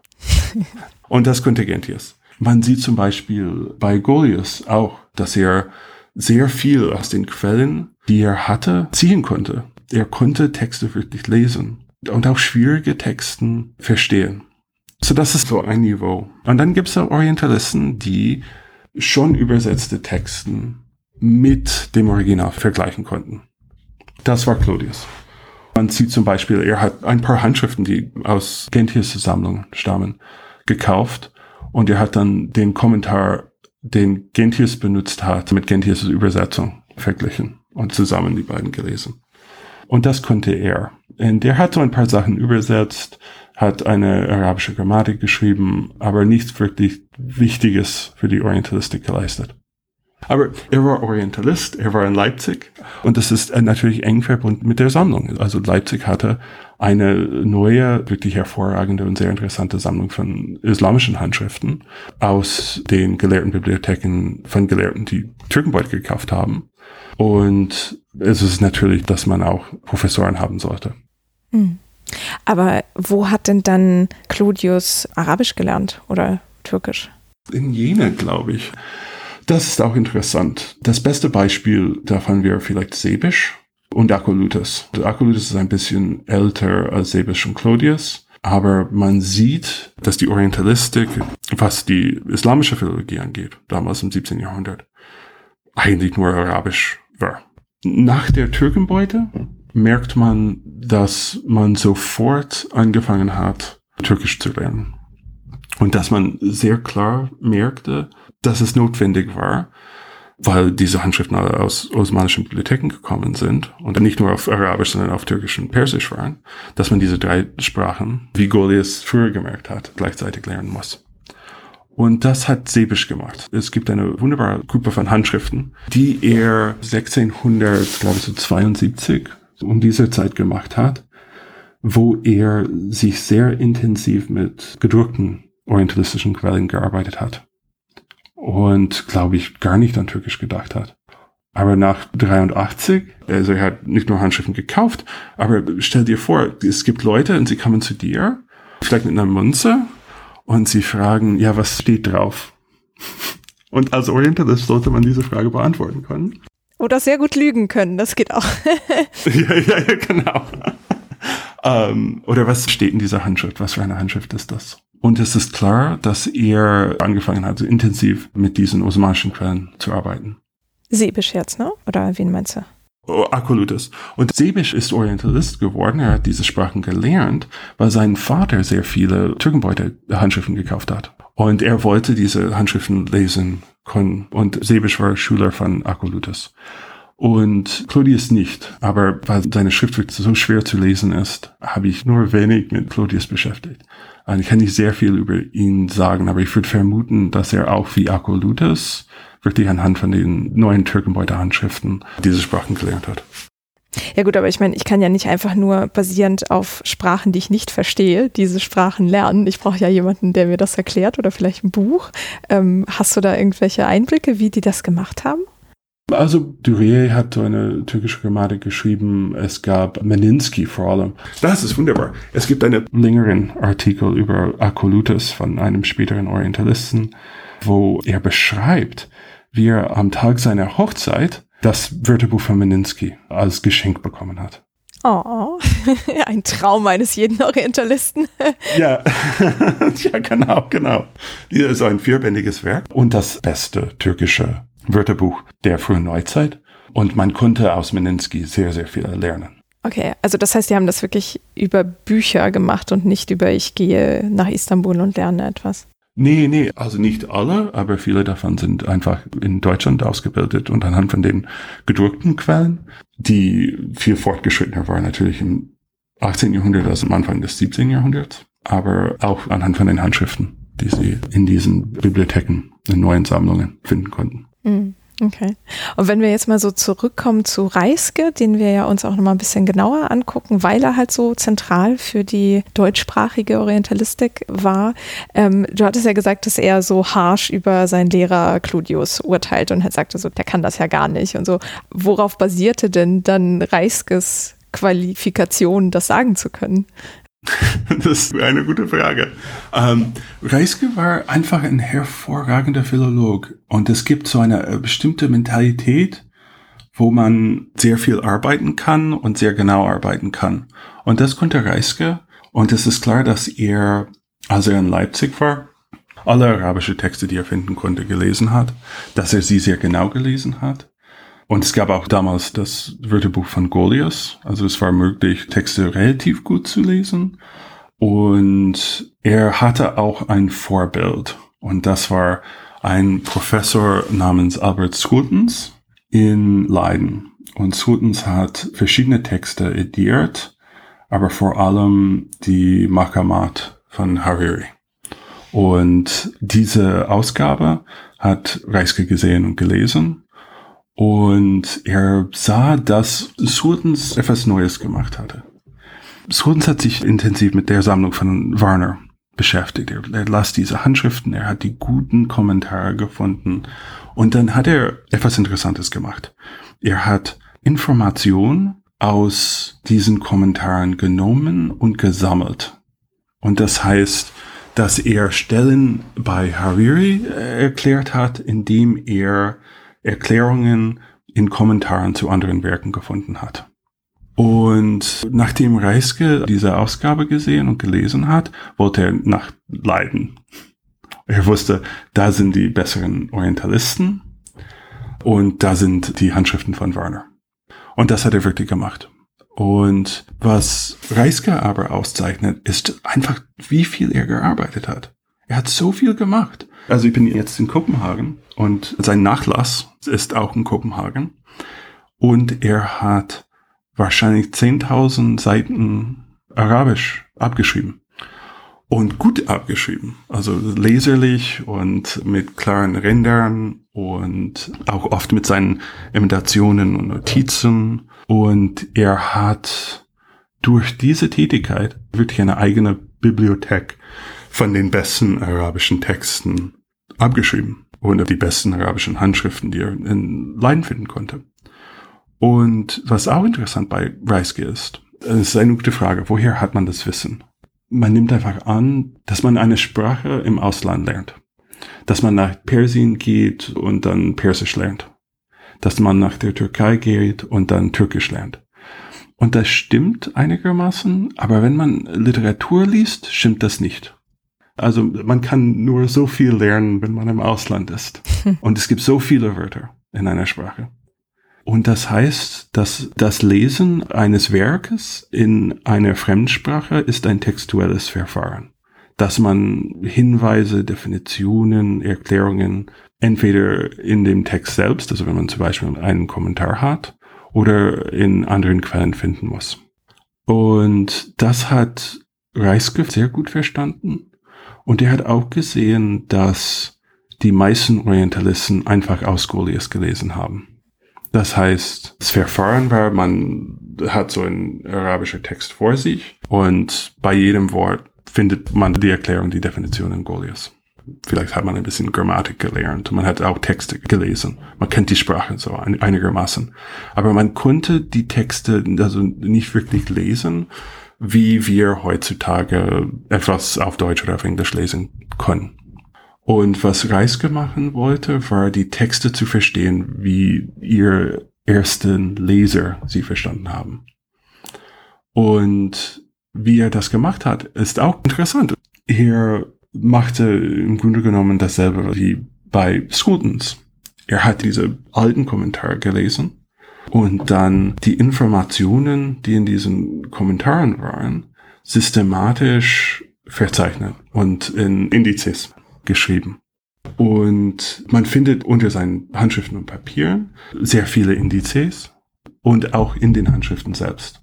*laughs* und das Kontingentius. Man sieht zum Beispiel bei Goliath auch, dass er sehr viel aus den Quellen, die er hatte, ziehen konnte. Er konnte Texte wirklich lesen und auch schwierige Texten verstehen. So, das ist so ein Niveau. Und dann gibt es Orientalisten, die schon übersetzte Texten mit dem Original vergleichen konnten. Das war Claudius. Man sieht zum Beispiel, er hat ein paar Handschriften, die aus Gentius Sammlungen stammen, gekauft und er hat dann den Kommentar, den Gentius benutzt hat, mit Gentius Übersetzung verglichen und zusammen die beiden gelesen. Und das konnte er. Und der hat so ein paar Sachen übersetzt, hat eine arabische Grammatik geschrieben, aber nichts wirklich Wichtiges für die Orientalistik geleistet. Aber er war Orientalist, er war in Leipzig und das ist natürlich eng verbunden mit der Sammlung. Also Leipzig hatte eine neue, wirklich hervorragende und sehr interessante Sammlung von islamischen Handschriften aus den gelehrten Bibliotheken von Gelehrten, die Türkenbeut gekauft haben. Und es ist natürlich, dass man auch Professoren haben sollte. Hm. Aber wo hat denn dann Claudius Arabisch gelernt oder Türkisch? In Jena, glaube ich. Das ist auch interessant. Das beste Beispiel davon wäre vielleicht Sebisch und Akolutus. Akolutus ist ein bisschen älter als Sebisch und Claudius. Aber man sieht, dass die Orientalistik, was die islamische Philologie angeht, damals im 17. Jahrhundert, eigentlich nur arabisch war. Nach der Türkenbeute merkt man, dass man sofort angefangen hat, Türkisch zu lernen. Und dass man sehr klar merkte, dass es notwendig war, weil diese Handschriften alle aus osmanischen Bibliotheken gekommen sind und nicht nur auf Arabisch, sondern auf Türkisch und Persisch waren, dass man diese drei Sprachen, wie Goliath früher gemerkt hat, gleichzeitig lernen muss. Und das hat Sebisch gemacht. Es gibt eine wunderbare Gruppe von Handschriften, die er 1600, glaube ich, so 72 um diese Zeit gemacht hat, wo er sich sehr intensiv mit gedruckten orientalistischen Quellen gearbeitet hat und glaube ich gar nicht an Türkisch gedacht hat. Aber nach 83, also er hat nicht nur Handschriften gekauft, aber stell dir vor, es gibt Leute und sie kommen zu dir, vielleicht mit einer Münze und sie fragen, ja, was steht drauf? *laughs* Und als Orientalist sollte man diese Frage beantworten können. Oder sehr gut lügen können, das geht auch. *laughs* ja, ja, ja, genau. ähm, oder was steht in dieser Handschrift? Was für eine Handschrift ist das? Und es ist klar, dass er angefangen hat, so intensiv mit diesen osmanischen Quellen zu arbeiten. Sebisch jetzt, ne? Oder wen meinst du? Oh, Akolutus. Und Sebisch ist Orientalist geworden. Er hat diese Sprachen gelernt, weil sein Vater sehr viele Türkenbeute-Handschriften gekauft hat. Und er wollte diese Handschriften lesen können. Und Sebisch war Schüler von Akolutus. Und Claudius nicht. Aber weil seine Schrift so schwer zu lesen ist, habe ich nur wenig mit Claudius beschäftigt. Ich kann nicht sehr viel über ihn sagen, aber ich würde vermuten, dass er auch wie Akolutus wirklich anhand von den neuen Türkenbeuter Handschriften diese Sprachen gelernt hat. Ja gut, aber ich meine, ich kann ja nicht einfach nur basierend auf Sprachen, die ich nicht verstehe, diese Sprachen lernen. Ich brauche ja jemanden, der mir das erklärt oder vielleicht ein Buch. Ähm, hast du da irgendwelche Einblicke, wie die das gemacht haben? Also Duryea hat so eine türkische Grammatik geschrieben. Es gab Meninsky vor allem. Das ist wunderbar. Es gibt einen längeren Artikel über Akolutus von einem späteren Orientalisten, wo er beschreibt, wie er am Tag seiner Hochzeit das Wörterbuch von Meninsky als Geschenk bekommen hat. Oh, *laughs* ein Traum eines jeden Orientalisten. *laughs* ja. *laughs* ja, genau, genau. Hier ist ein vierbändiges Werk und das beste türkische Wörterbuch der frühen Neuzeit. Und man konnte aus Meninsky sehr, sehr viel lernen. Okay, also das heißt, die haben das wirklich über Bücher gemacht und nicht über ich gehe nach Istanbul und lerne etwas. Nee, nee, also nicht alle, aber viele davon sind einfach in Deutschland ausgebildet und anhand von den gedruckten Quellen, die viel fortgeschrittener waren natürlich im 18. Jahrhundert als am Anfang des 17. Jahrhunderts, aber auch anhand von den Handschriften, die sie in diesen Bibliotheken, in neuen Sammlungen finden konnten. Mhm. Okay. Und wenn wir jetzt mal so zurückkommen zu Reiske, den wir ja uns auch noch mal ein bisschen genauer angucken, weil er halt so zentral für die deutschsprachige Orientalistik war. Ähm, du hattest ja gesagt, dass er so harsh über seinen Lehrer Cludius urteilt und halt sagte so, der kann das ja gar nicht und so. Worauf basierte denn dann Reiskes Qualifikation, das sagen zu können? *laughs* Das ist eine gute Frage. Ähm, Reiske war einfach ein hervorragender Philolog und es gibt so eine äh, bestimmte Mentalität, wo man sehr viel arbeiten kann und sehr genau arbeiten kann. Und das konnte Reiske. Und es ist klar, dass er, als er in Leipzig war, alle arabische Texte, die er finden konnte, gelesen hat, dass er sie sehr genau gelesen hat und es gab auch damals das Wörterbuch von Goliath. Also es war möglich, Texte relativ gut zu lesen. Und er hatte auch ein Vorbild. Und das war ein Professor namens Albert Schultens in Leiden. Und Schultens hat verschiedene Texte ediert, aber vor allem die Makamat von Hariri. Und diese Ausgabe hat Reiske gesehen und gelesen und er sah, dass Sultans etwas Neues gemacht hatte. Sultans hat sich intensiv mit der Sammlung von Warner beschäftigt. Er, er las diese Handschriften, er hat die guten Kommentare gefunden und dann hat er etwas Interessantes gemacht. Er hat Information aus diesen Kommentaren genommen und gesammelt. Und das heißt, dass er Stellen bei Hariri erklärt hat, indem er Erklärungen in Kommentaren zu anderen Werken gefunden hat. Und nachdem Reiske diese Ausgabe gesehen und gelesen hat, wollte er nach Leiden. Er wusste, da sind die besseren Orientalisten und da sind die Handschriften von Warner. Und das hat er wirklich gemacht. Und was Reiske aber auszeichnet, ist einfach, wie viel er gearbeitet hat. Er hat so viel gemacht. Also ich bin jetzt in Kopenhagen und sein Nachlass ist auch in Kopenhagen. Und er hat wahrscheinlich 10.000 Seiten Arabisch abgeschrieben. Und gut abgeschrieben. Also leserlich und mit klaren Rändern und auch oft mit seinen Imitationen und Notizen. Und er hat durch diese Tätigkeit wirklich eine eigene Bibliothek von den besten arabischen Texten abgeschrieben und die besten arabischen Handschriften, die er in Leiden finden konnte. Und was auch interessant bei Reiske ist, es ist eine gute Frage, woher hat man das Wissen? Man nimmt einfach an, dass man eine Sprache im Ausland lernt. Dass man nach Persien geht und dann Persisch lernt. Dass man nach der Türkei geht und dann Türkisch lernt. Und das stimmt einigermaßen, aber wenn man Literatur liest, stimmt das nicht. Also man kann nur so viel lernen, wenn man im Ausland ist. *laughs* Und es gibt so viele Wörter in einer Sprache. Und das heißt, dass das Lesen eines Werkes in einer Fremdsprache ist ein textuelles Verfahren. Dass man Hinweise, Definitionen, Erklärungen entweder in dem Text selbst, also wenn man zum Beispiel einen Kommentar hat, oder in anderen Quellen finden muss. Und das hat Reiske sehr gut verstanden und er hat auch gesehen, dass die meisten Orientalisten einfach aus Goliath gelesen haben. Das heißt, das Verfahren war, man hat so einen arabischen Text vor sich und bei jedem Wort findet man die Erklärung, die Definition in Goliath. Vielleicht hat man ein bisschen Grammatik gelernt. Man hat auch Texte gelesen. Man kennt die Sprache so einigermaßen. Aber man konnte die Texte also nicht wirklich lesen, wie wir heutzutage etwas auf Deutsch oder auf Englisch lesen können. Und was Reiske machen wollte, war die Texte zu verstehen, wie ihr ersten Leser sie verstanden haben. Und wie er das gemacht hat, ist auch interessant. Er machte im Grunde genommen dasselbe wie bei Scootens. Er hat diese alten Kommentare gelesen und dann die Informationen, die in diesen Kommentaren waren, systematisch verzeichnet und in Indizes geschrieben. Und man findet unter seinen Handschriften und Papieren sehr viele Indizes und auch in den Handschriften selbst.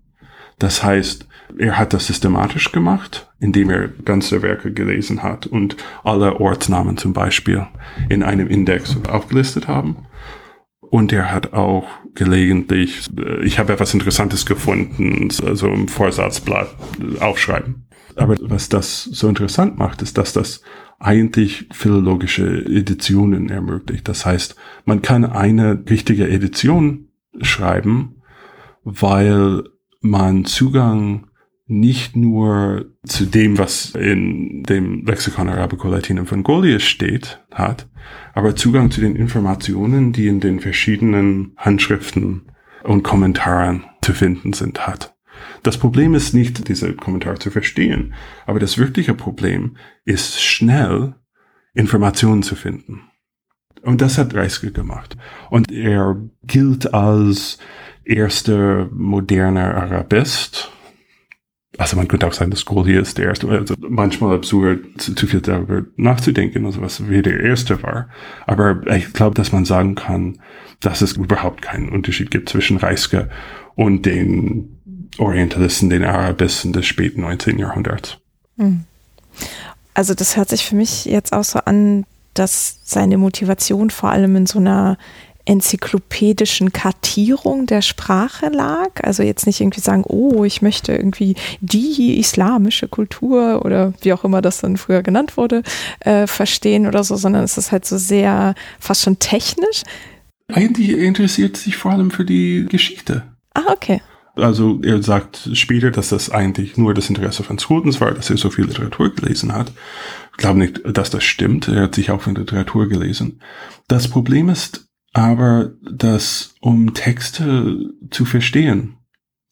Das heißt, er hat das systematisch gemacht, indem er ganze Werke gelesen hat und alle Ortsnamen zum Beispiel in einem Index aufgelistet haben. Und er hat auch gelegentlich, äh, ich habe etwas Interessantes gefunden, also im Vorsatzblatt aufschreiben. Aber was das so interessant macht, ist, dass das eigentlich philologische Editionen ermöglicht. Das heißt, man kann eine richtige Edition schreiben, weil man Zugang nicht nur zu dem, was in dem Lexikon Arabico-Latinum von Goliath steht, hat, aber Zugang zu den Informationen, die in den verschiedenen Handschriften und Kommentaren zu finden sind, hat. Das Problem ist nicht, diese Kommentare zu verstehen, aber das wirkliche Problem ist schnell Informationen zu finden. Und das hat Reiske gemacht. Und er gilt als erster moderner Arabist. Also man könnte auch sagen, dass Goldie ist der erste. Also manchmal absurd, zu, zu viel darüber nachzudenken, also was wie der erste war. Aber ich glaube, dass man sagen kann, dass es überhaupt keinen Unterschied gibt zwischen Reiske und den Orientalisten, den Arabisten des späten 19. Jahrhunderts. Hm. Also das hört sich für mich jetzt auch so an, dass seine Motivation vor allem in so einer enzyklopädischen Kartierung der Sprache lag. Also jetzt nicht irgendwie sagen, oh, ich möchte irgendwie die islamische Kultur oder wie auch immer das dann früher genannt wurde, äh, verstehen oder so, sondern es ist halt so sehr fast schon technisch. Eigentlich interessiert sich vor allem für die Geschichte. Ah, okay. Also er sagt später, dass das eigentlich nur das Interesse von Scrutens war, dass er so viel Literatur gelesen hat. Ich glaube nicht, dass das stimmt. Er hat sich auch von Literatur gelesen. Das Problem ist aber, dass um Texte zu verstehen,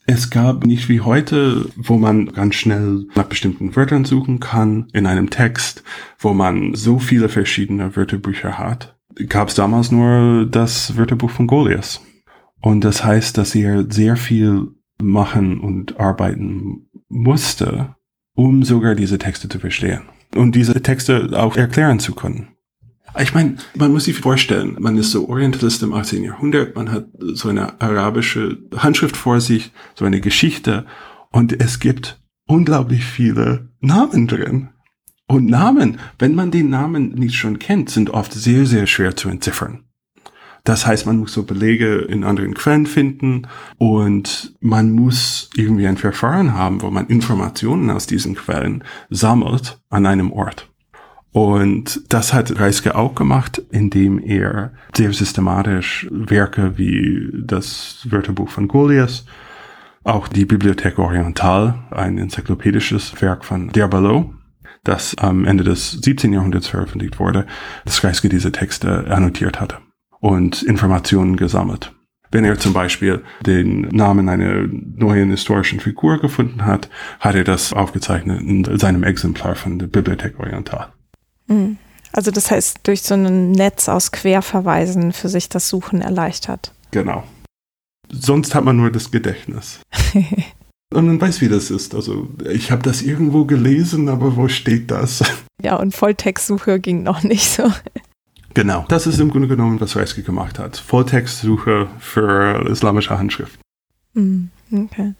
es gab nicht wie heute, wo man ganz schnell nach bestimmten Wörtern suchen kann in einem Text, wo man so viele verschiedene Wörterbücher hat, gab es damals nur das Wörterbuch von Goliath. Und das heißt, dass er sehr viel machen und arbeiten musste, um sogar diese Texte zu verstehen und diese Texte auch erklären zu können. Ich meine, man muss sich vorstellen, man ist so Orientalist im 18. Jahrhundert, man hat so eine arabische Handschrift vor sich, so eine Geschichte und es gibt unglaublich viele Namen drin. Und Namen, wenn man den Namen nicht schon kennt, sind oft sehr, sehr schwer zu entziffern. Das heißt, man muss so Belege in anderen Quellen finden und man muss irgendwie ein Verfahren haben, wo man Informationen aus diesen Quellen sammelt an einem Ort. Und das hat Reiske auch gemacht, indem er sehr systematisch Werke wie das Wörterbuch von Goliath, auch die Bibliothek Oriental, ein enzyklopädisches Werk von Diabolo, das am Ende des 17. Jahrhunderts veröffentlicht wurde, dass Reiske diese Texte annotiert hatte und Informationen gesammelt. Wenn er zum Beispiel den Namen einer neuen historischen Figur gefunden hat, hat er das aufgezeichnet in seinem Exemplar von der Bibliothek Oriental. Hm. Also das heißt, durch so ein Netz aus Querverweisen für sich das Suchen erleichtert. Genau. Sonst hat man nur das Gedächtnis. *laughs* und man weiß, wie das ist. Also ich habe das irgendwo gelesen, aber wo steht das? *laughs* Ja, und Volltextsuche ging noch nicht so. Genau, das ist im Grunde genommen, was Reisky gemacht hat. Volltextsuche für islamische Handschrift. Hm, okay.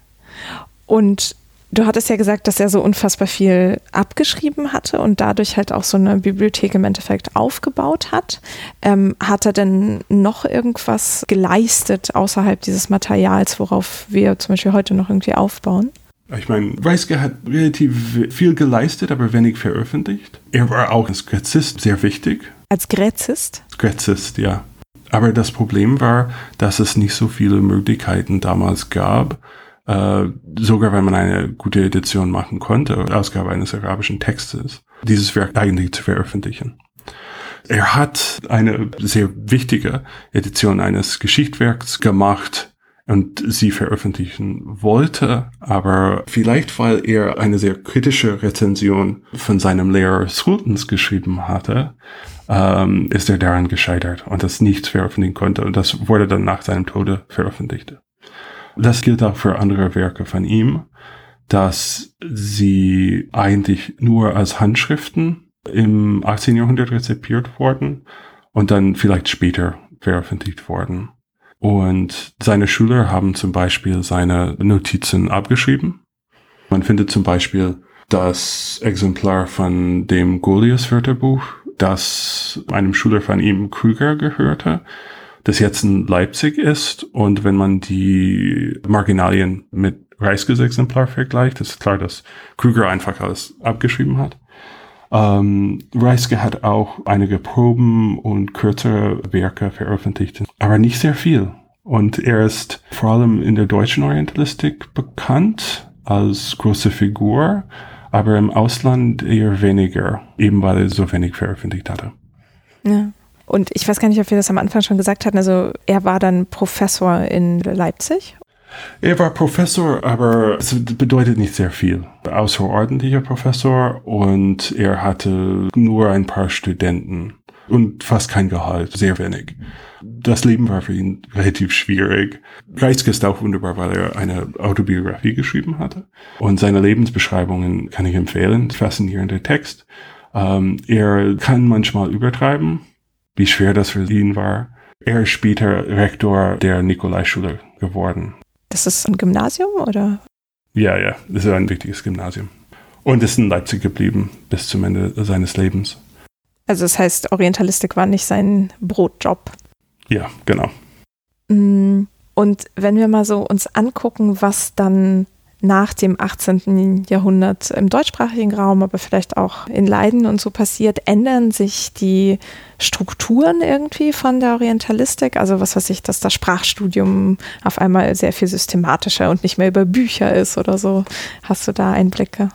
Und du hattest ja gesagt, dass er so unfassbar viel abgeschrieben hatte und dadurch halt auch so eine Bibliothek im Endeffekt aufgebaut hat. Ähm, hat er denn noch irgendwas geleistet außerhalb dieses Materials, worauf wir zum Beispiel heute noch irgendwie aufbauen? Ich meine, Reiske hat relativ viel geleistet, aber wenig veröffentlicht. Er war auch als Gräzist sehr wichtig. Als Gräzist? Gräzist, ja. Aber das Problem war, dass es nicht so viele Möglichkeiten damals gab, äh, sogar wenn man eine gute Edition machen konnte, Ausgabe eines arabischen Textes, dieses Werk eigentlich zu veröffentlichen. Er hat eine sehr wichtige Edition eines Geschichtwerks gemacht, und sie veröffentlichen wollte, aber vielleicht weil er eine sehr kritische Rezension von seinem Lehrer Sultans geschrieben hatte, ähm, ist er daran gescheitert und das nicht veröffentlichen konnte und das wurde dann nach seinem Tode veröffentlicht. Das gilt auch für andere Werke von ihm, dass sie eigentlich nur als Handschriften im 18. Jahrhundert rezipiert wurden und dann vielleicht später veröffentlicht wurden. Und seine Schüler haben zum Beispiel seine Notizen abgeschrieben. Man findet zum Beispiel das Exemplar von dem Goliath Wörterbuch, das einem Schüler von ihm Krüger gehörte. Das jetzt in Leipzig ist. Und wenn man die Marginalien mit Reiskes-Exemplar vergleicht, ist klar, dass Krüger einfach alles abgeschrieben hat. Ähm, Reiske hat auch einige Proben und kürzere Werke veröffentlicht, aber nicht sehr viel. Und er ist vor allem in der deutschen Orientalistik bekannt als große Figur, aber im Ausland eher weniger, eben weil er so wenig veröffentlicht hatte. Ja. Und ich weiß gar nicht, ob wir das am Anfang schon gesagt hatten. Also er war dann Professor in Leipzig. Er war Professor, aber es bedeutet nicht sehr viel. Außerordentlicher Professor und er hatte nur ein paar Studenten und fast kein Gehalt, sehr wenig. Das Leben war für ihn relativ schwierig. Reitzke ist auch wunderbar, weil er eine Autobiografie geschrieben hatte. Und seine Lebensbeschreibungen kann ich empfehlen. Faszinierender Text. Ähm, er kann manchmal übertreiben, wie schwer das für ihn war. Er ist später Rektor der Nikolaischule geworden. Das ist ein Gymnasium oder? Ja, ja, das ist ein wichtiges Gymnasium. Und ist in Leipzig geblieben bis zum Ende seines Lebens. Also das heißt, Orientalistik war nicht sein Brotjob. Ja, genau. Mm, und wenn wir mal so uns angucken, was dann nach dem 18. Jahrhundert im deutschsprachigen Raum, aber vielleicht auch in Leiden und so passiert, ändern sich die Strukturen irgendwie von der Orientalistik. Also was weiß ich, dass das Sprachstudium auf einmal sehr viel systematischer und nicht mehr über Bücher ist oder so. Hast du da Einblicke?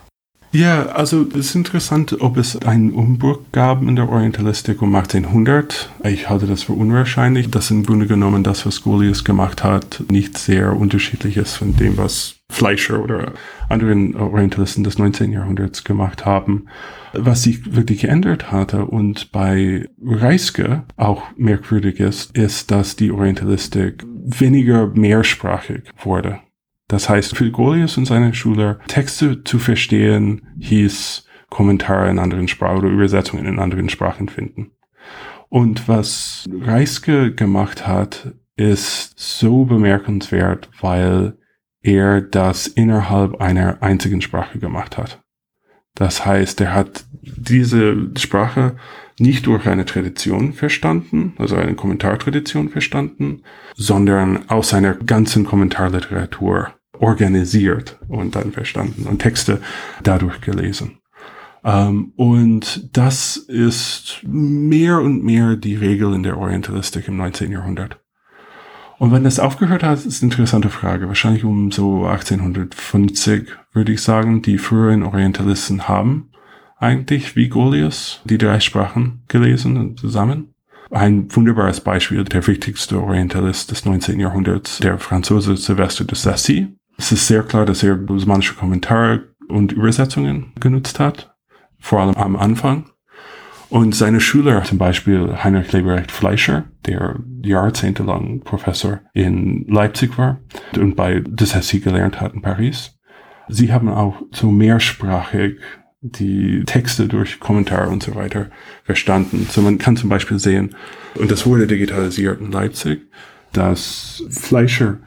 Ja, also es ist interessant, ob es einen Umbruch gab in der Orientalistik um 1800. Ich halte das für unwahrscheinlich, dass im Grunde genommen das, was Golius gemacht hat, nicht sehr unterschiedlich ist von dem, was Fleischer oder anderen Orientalisten des 19. Jahrhunderts gemacht haben. Was sich wirklich geändert hatte und bei Reiske auch merkwürdig ist, ist, dass die Orientalistik weniger mehrsprachig wurde. Das heißt, für Golius und seine Schüler, Texte zu verstehen, hieß Kommentare in anderen Sprachen oder Übersetzungen in anderen Sprachen finden. Und was Reiske gemacht hat, ist so bemerkenswert, weil er das innerhalb einer einzigen Sprache gemacht hat. Das heißt, er hat diese Sprache nicht durch eine Tradition verstanden, also eine Kommentartradition verstanden, sondern aus seiner ganzen Kommentarliteratur organisiert und dann verstanden und Texte dadurch gelesen. Um, ähm, und das ist mehr und mehr die Regel in der Orientalistik im 19. Jahrhundert. Und wenn das aufgehört hat, ist eine interessante Frage. Wahrscheinlich um so 1850, würde ich sagen, die früheren Orientalisten haben eigentlich wie Golius die drei Sprachen gelesen zusammen. Ein wunderbares Beispiel, der wichtigste Orientalist des 19. Jahrhunderts, der Franzose Sylvester de Sassy, es ist sehr klar, dass er osmanische Kommentare und Übersetzungen genutzt hat, vor allem am Anfang. Und seine Schüler, zum Beispiel Heinrich Leberecht Fleischer, der jahrzehntelang Professor in Leipzig war und bei Dessessy gelernt hat in Paris, sie haben auch so mehrsprachig die Texte durch Kommentare und so weiter verstanden. So man kann zum Beispiel sehen, und das wurde digitalisiert in Leipzig, dass Fleischer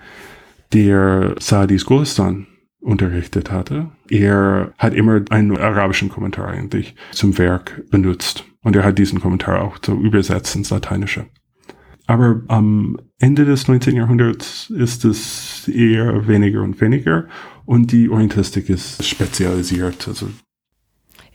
der Saadis Golistan unterrichtet hatte. Er hat immer einen arabischen Kommentar eigentlich zum Werk benutzt. Und er hat diesen Kommentar auch so übersetzt ins Lateinische. Aber am Ende des 19. Jahrhunderts ist es eher weniger und weniger und die Orientalistik ist spezialisiert. Also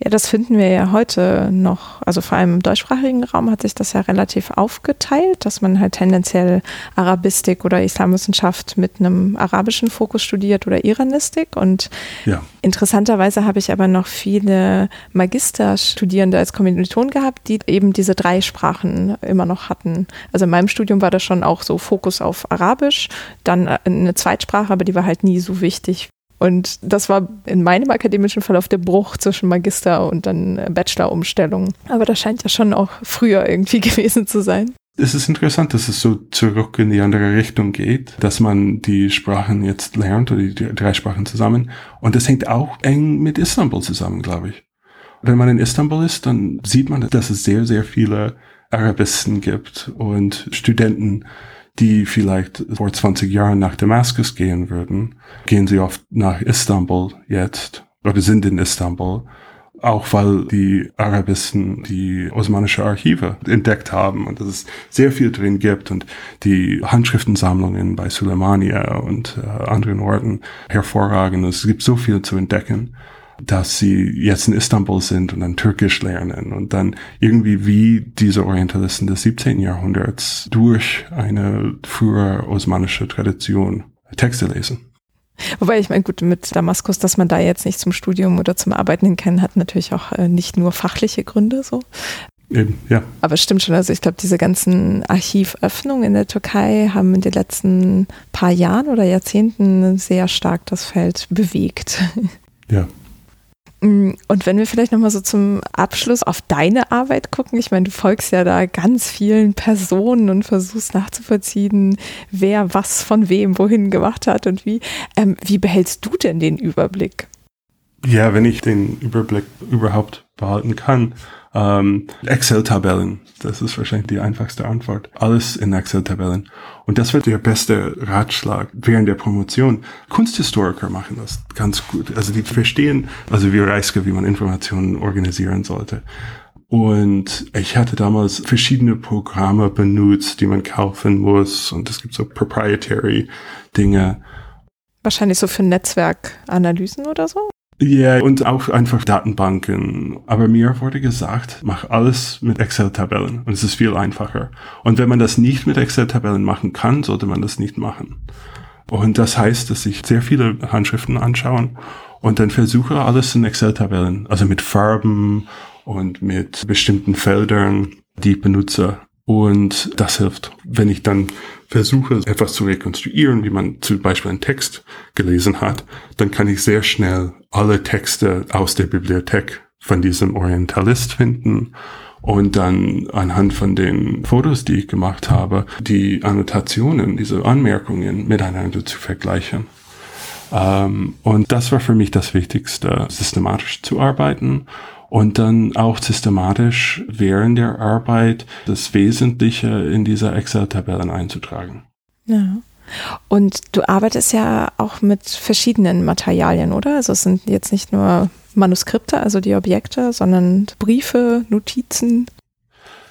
ja, das finden wir ja heute noch. Also vor allem im deutschsprachigen Raum hat sich das ja relativ aufgeteilt, dass man halt tendenziell Arabistik oder Islamwissenschaft mit einem arabischen Fokus studiert oder Iranistik. Und ja. interessanterweise habe ich aber noch viele Magisterstudierende als Kommilitonen gehabt, die eben diese drei Sprachen immer noch hatten. Also in meinem Studium war das schon auch so Fokus auf Arabisch, dann eine Zweitsprache, aber die war halt nie so wichtig und das war in meinem akademischen Verlauf der Bruch zwischen Magister und dann Bachelor-Umstellung. Aber das scheint ja schon auch früher irgendwie *laughs* gewesen zu sein. Es ist interessant, dass es so zurück in die andere Richtung geht, dass man die Sprachen jetzt lernt oder die drei Sprachen zusammen. Und das hängt auch eng mit Istanbul zusammen, glaube ich. Wenn man in Istanbul ist, dann sieht man, dass es sehr, sehr viele Arabisten gibt und Studenten, die vielleicht vor 20 Jahren nach Damaskus gehen würden, gehen sie oft nach Istanbul jetzt oder sind in Istanbul auch weil die Arabisten die osmanische Archive entdeckt haben und dass es sehr viel drin gibt und die Handschriftensammlungen bei Suleimania und äh, anderen Orten hervorragend. Es gibt so viel zu entdecken dass sie jetzt in Istanbul sind und dann Türkisch lernen und dann irgendwie wie diese Orientalisten des 17. Jahrhunderts durch eine frühere osmanische Tradition Texte lesen. Wobei ich meine, gut, mit Damaskus, dass man da jetzt nicht zum Studium oder zum Arbeiten hin kann, hat natürlich auch äh, nicht nur fachliche Gründe so. Eben, ja. Aber es stimmt schon, also ich glaube, diese ganzen Archivöffnungen in der Türkei haben in den letzten paar Jahren oder Jahrzehnten sehr stark das Feld bewegt. Ja, und wenn wir vielleicht nochmal so zum Abschluss auf deine Arbeit gucken, ich meine, du folgst ja da ganz vielen Personen und versuchst nachzuvollziehen, wer was von wem wohin gemacht hat und wie. Ähm, wie behältst du denn den Überblick? Ja, wenn ich den Überblick überhaupt behalten kann. Ähm, Excel-Tabellen, das ist wahrscheinlich die einfachste Antwort. Alles in Excel-Tabellen. Und das wird der beste Ratschlag während der Promotion. Kunsthistoriker machen das ganz gut. Also die verstehen, also wie Reiske, wie man Informationen organisieren sollte. Und ich hatte damals verschiedene Programme benutzt, die man kaufen muss. Und es gibt so proprietary Dinge. Wahrscheinlich so für Netzwerkanalysen oder so? Ja, yeah, und auch einfach Datenbanken. Aber mir wurde gesagt, mach alles mit Excel-Tabellen und es ist viel einfacher. Und wenn man das nicht mit Excel-Tabellen machen kann, sollte man das nicht machen. Und das heißt, dass ich sehr viele Handschriften anschaue und dann versuche alles in Excel-Tabellen, also mit Farben und mit bestimmten Feldern, die ich benutze. Und das hilft. Wenn ich dann versuche, etwas zu rekonstruieren, wie man zum Beispiel einen Text gelesen hat, dann kann ich sehr schnell alle Texte aus der Bibliothek von diesem Orientalist finden und dann anhand von den Fotos, die ich gemacht habe, die Annotationen, diese Anmerkungen miteinander zu vergleichen. Ähm, und das war für mich das Wichtigste, systematisch zu arbeiten und dann auch systematisch während der Arbeit das Wesentliche in dieser Excel-Tabellen einzutragen. Ja. Und du arbeitest ja auch mit verschiedenen Materialien, oder? Also es sind jetzt nicht nur Manuskripte, also die Objekte, sondern Briefe, Notizen.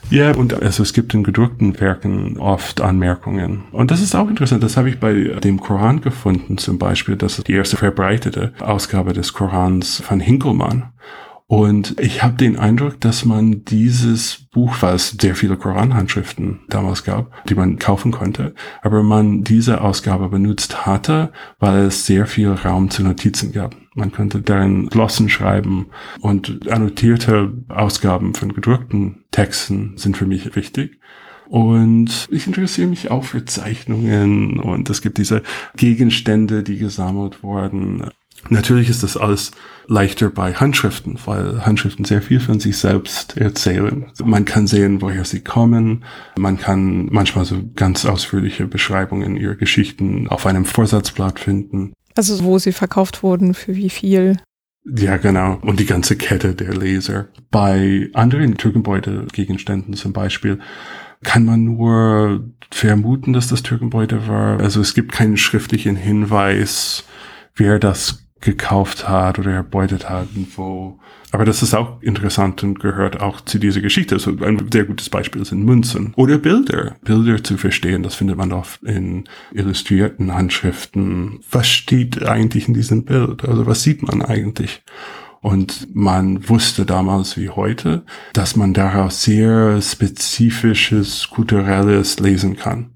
Ja, und also es gibt in gedruckten Werken oft Anmerkungen. Und das ist auch interessant. Das habe ich bei dem Koran gefunden, zum Beispiel. Das ist die erste verbreitete Ausgabe des Korans von Hinkelmann. Und ich habe den Eindruck, dass man dieses Buch, weil es sehr viele Koranhandschriften damals gab, die man kaufen konnte, aber man diese Ausgabe benutzt hatte, weil es sehr viel Raum zu Notizen gab. Man konnte darin Glossen schreiben und annotierte Ausgaben von gedruckten Texten sind für mich wichtig. Und ich interessiere mich auch für Zeichnungen und es gibt diese Gegenstände, die gesammelt wurden. Natürlich ist das alles leichter bei Handschriften, weil Handschriften sehr viel von sich selbst erzählen. Man kann sehen, woher sie kommen. Man kann manchmal so ganz ausführliche Beschreibungen ihrer Geschichten auf einem Vorsatzblatt finden. Also wo sie verkauft wurden, für wie viel. Ja, genau. Und die ganze Kette der Leser. Bei anderen Türkenbeute-Gegenständen zum Beispiel kann man nur vermuten, dass das Türkenbeute war. Also es gibt keinen schriftlichen Hinweis, wer das gekauft hat oder erbeutet hat und wo. Aber das ist auch interessant und gehört auch zu dieser Geschichte. Also ein sehr gutes Beispiel sind Münzen oder Bilder. Bilder zu verstehen, das findet man oft in illustrierten Handschriften. Was steht eigentlich in diesem Bild? Also was sieht man eigentlich? Und man wusste damals wie heute, dass man daraus sehr spezifisches, kulturelles lesen kann.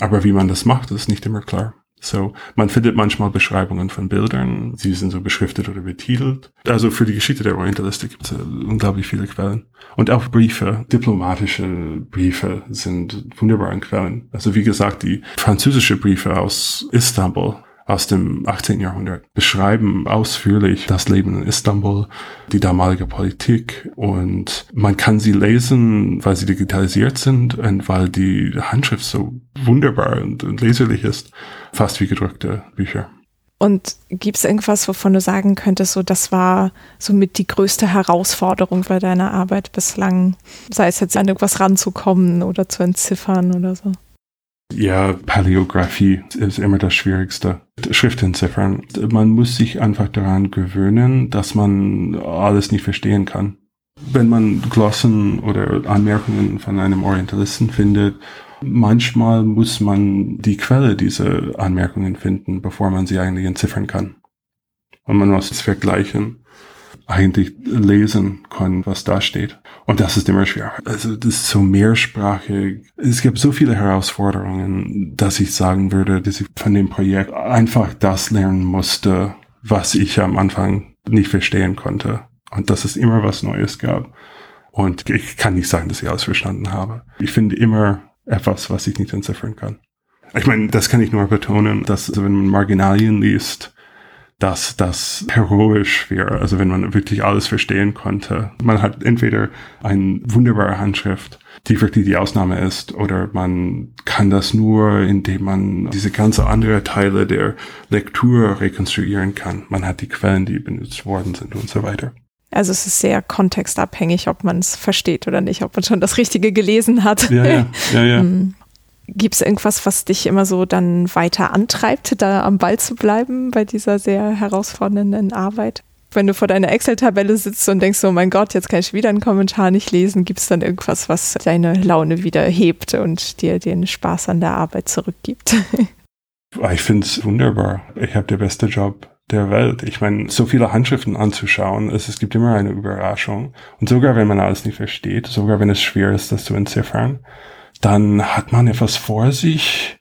Aber wie man das macht, ist nicht immer klar. So, man findet manchmal Beschreibungen von Bildern, sie sind so beschriftet oder betitelt. Also für die Geschichte der Orientalistik gibt es äh, unglaublich viele Quellen. Und auch Briefe, diplomatische Briefe sind wunderbare Quellen. Also wie gesagt, die französische Briefe aus Istanbul aus dem 18. Jahrhundert beschreiben ausführlich das Leben in Istanbul, die damalige Politik und man kann sie lesen, weil sie digitalisiert sind und weil die Handschrift so wunderbar und, und leserlich ist, fast wie gedruckte Bücher. Und gibt es irgendwas, wovon du sagen könntest, so das war somit die größte Herausforderung bei deiner Arbeit bislang, sei es jetzt an irgendwas ranzukommen oder zu entziffern oder so? Ja, Paläographie ist immer das Schwierigste. Schriftentziffern. Man muss sich einfach daran gewöhnen, dass man alles nicht verstehen kann. Wenn man Glossen oder Anmerkungen von einem Orientalisten findet, manchmal muss man die Quelle dieser Anmerkungen finden, bevor man sie eigentlich entziffern kann. Und man muss es vergleichen eigentlich lesen können, was da steht. Und das ist immer schwer. Also das ist so mehrsprachig. Es gibt so viele Herausforderungen, dass ich sagen würde, dass ich von dem Projekt einfach das lernen musste, was ich am Anfang nicht verstehen konnte. Und dass es immer was Neues gab. Und ich kann nicht sagen, dass ich alles verstanden habe. Ich finde immer etwas, was ich nicht entziffern kann. Ich meine, das kann ich nur betonen, dass wenn man Marginalien liest, dass das heroisch wäre, also wenn man wirklich alles verstehen konnte. Man hat entweder eine wunderbare Handschrift, die wirklich die Ausnahme ist, oder man kann das nur, indem man diese ganze andere Teile der Lektur rekonstruieren kann. Man hat die Quellen, die benutzt worden sind und so weiter. Also es ist sehr kontextabhängig, ob man es versteht oder nicht, ob man schon das Richtige gelesen hat. Ja, ja, *laughs* ja. ja. Gibt es irgendwas, was dich immer so dann weiter antreibt, da am Ball zu bleiben bei dieser sehr herausfordernden Arbeit? Wenn du vor deiner Excel-Tabelle sitzt und denkst, oh mein Gott, jetzt kann ich wieder einen Kommentar nicht lesen, gibt es dann irgendwas, was deine Laune wieder hebt und dir den Spaß an der Arbeit zurückgibt? *laughs* Ich finde es wunderbar. Ich habe den besten Job der Welt. Ich meine, so viele Handschriften anzuschauen, es, es gibt immer eine Überraschung. Und sogar wenn man alles nicht versteht, sogar wenn es schwer ist, das zu entziffern, dann hat man etwas vor sich,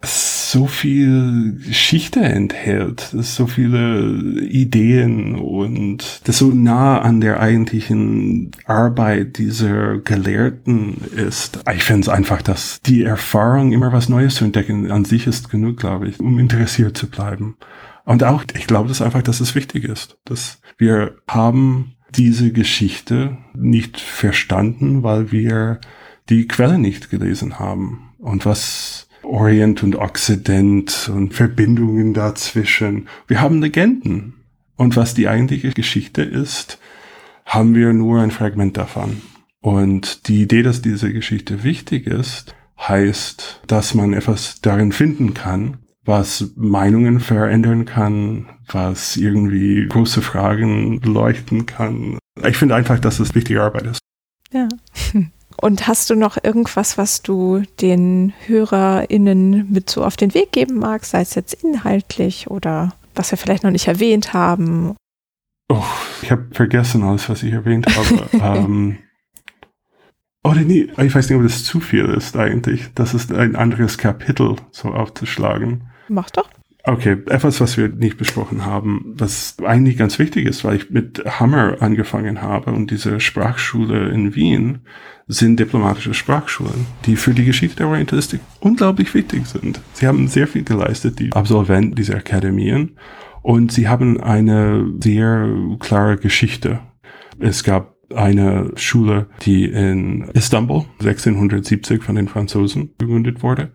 das so viel Geschichte enthält, das so viele Ideen und das so nah an der eigentlichen Arbeit dieser Gelehrten ist. Ich finde es einfach, dass die Erfahrung, immer was Neues zu entdecken, an sich ist genug, glaube ich, um interessiert zu bleiben. Und auch, ich glaube das einfach, dass es wichtig ist, dass wir haben diese Geschichte nicht verstanden, weil wir die Quelle nicht gelesen haben und was Orient und Occident und Verbindungen dazwischen. Wir haben Legenden. Und was die eigentliche Geschichte ist, haben wir nur ein Fragment davon. Und die Idee, dass diese Geschichte wichtig ist, heißt, dass man etwas darin finden kann, was Meinungen verändern kann, was irgendwie große Fragen leuchten kann. Ich finde einfach, dass es wichtige Arbeit ist. Ja. *laughs* Und hast du noch irgendwas, was du den HörerInnen mit so auf den Weg geben magst, sei es jetzt inhaltlich oder was wir vielleicht noch nicht erwähnt haben? Oh, ich habe vergessen alles, was ich erwähnt habe. *laughs* ähm, oh, nee, ich weiß nicht, ob das zu viel ist eigentlich. Das ist ein anderes Kapitel so aufzuschlagen. Mach doch. Okay, etwas, was wir nicht besprochen haben, was eigentlich ganz wichtig ist, weil ich mit Hammer angefangen habe und diese Sprachschule in Wien sind diplomatische Sprachschulen, die für die Geschichte der Orientalistik unglaublich wichtig sind. Sie haben sehr viel geleistet, die Absolventen dieser Akademien, und sie haben eine sehr klare Geschichte. Es gab eine Schule, die in Istanbul 1670 von den Franzosen gegründet wurde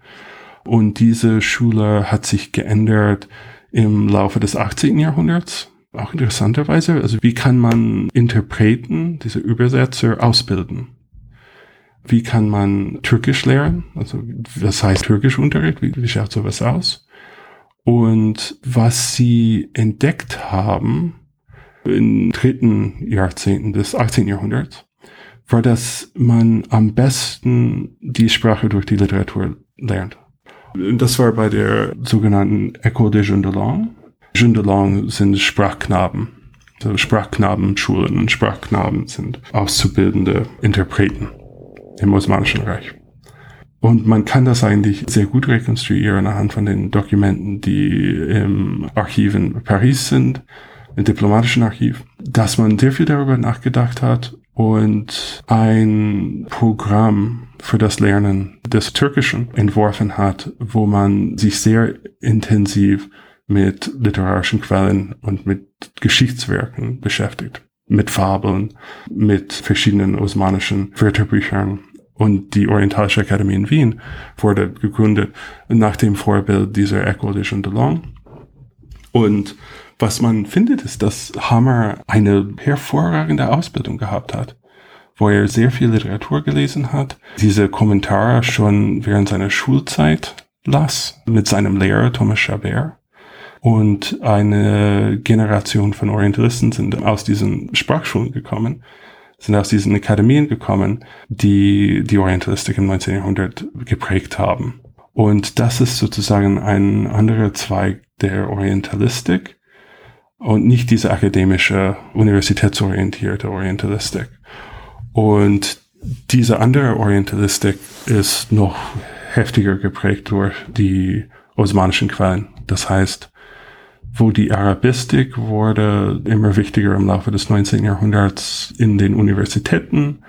und diese Schule hat sich geändert im Laufe des 18. Jahrhunderts. Auch interessanterweise, also wie kann man Interpreten, diese Übersetzer, ausbilden? Wie kann man Türkisch lernen? Also was heißt Türkischunterricht? Wie, wie schaut sowas aus? Und was sie entdeckt haben in dritten Jahrzehnten des 18. Jahrhunderts, war, dass man am besten die Sprache durch die Literatur lernt. Das war bei der sogenannten École de Jeunes de Langue. Jeunes de Langue sind Sprachknaben. Also Sprachknabenschulen und Sprachknaben sind auszubildende Interpreten im Osmanischen Reich. Und man kann das eigentlich sehr gut rekonstruieren anhand von den Dokumenten, die im Archiv in Paris sind, im diplomatischen Archiv, dass man sehr viel darüber nachgedacht hat und ein Programm für das Lernen des Türkischen entworfen hat, wo man sich sehr intensiv mit literarischen Quellen und mit Geschichtswerken beschäftigt, mit Fabeln, mit verschiedenen osmanischen Wörterbüchern. Und die Orientalische Akademie in Wien wurde gegründet nach dem Vorbild dieser École de Jean de Lange. Und was man findet, ist, dass Hammer eine hervorragende Ausbildung gehabt hat. wo er sehr viel Literatur gelesen hat, diese Kommentare schon während seiner Schulzeit las mit seinem Lehrer Thomas Chabert. Und eine Generation von Orientalisten sind aus diesen Sprachschulen gekommen, sind aus diesen Akademien gekommen, die die Orientalistik im 19. Jahrhundert geprägt haben. Und das ist sozusagen ein anderer Zweig der Orientalistik und nicht diese akademische, universitätsorientierte Orientalistik. Und diese andere Orientalistik ist noch heftiger geprägt durch die osmanischen Quellen. Das heißt, wo die Arabistik wurde immer wichtiger im Laufe des 19. Jahrhunderts in den Universitäten,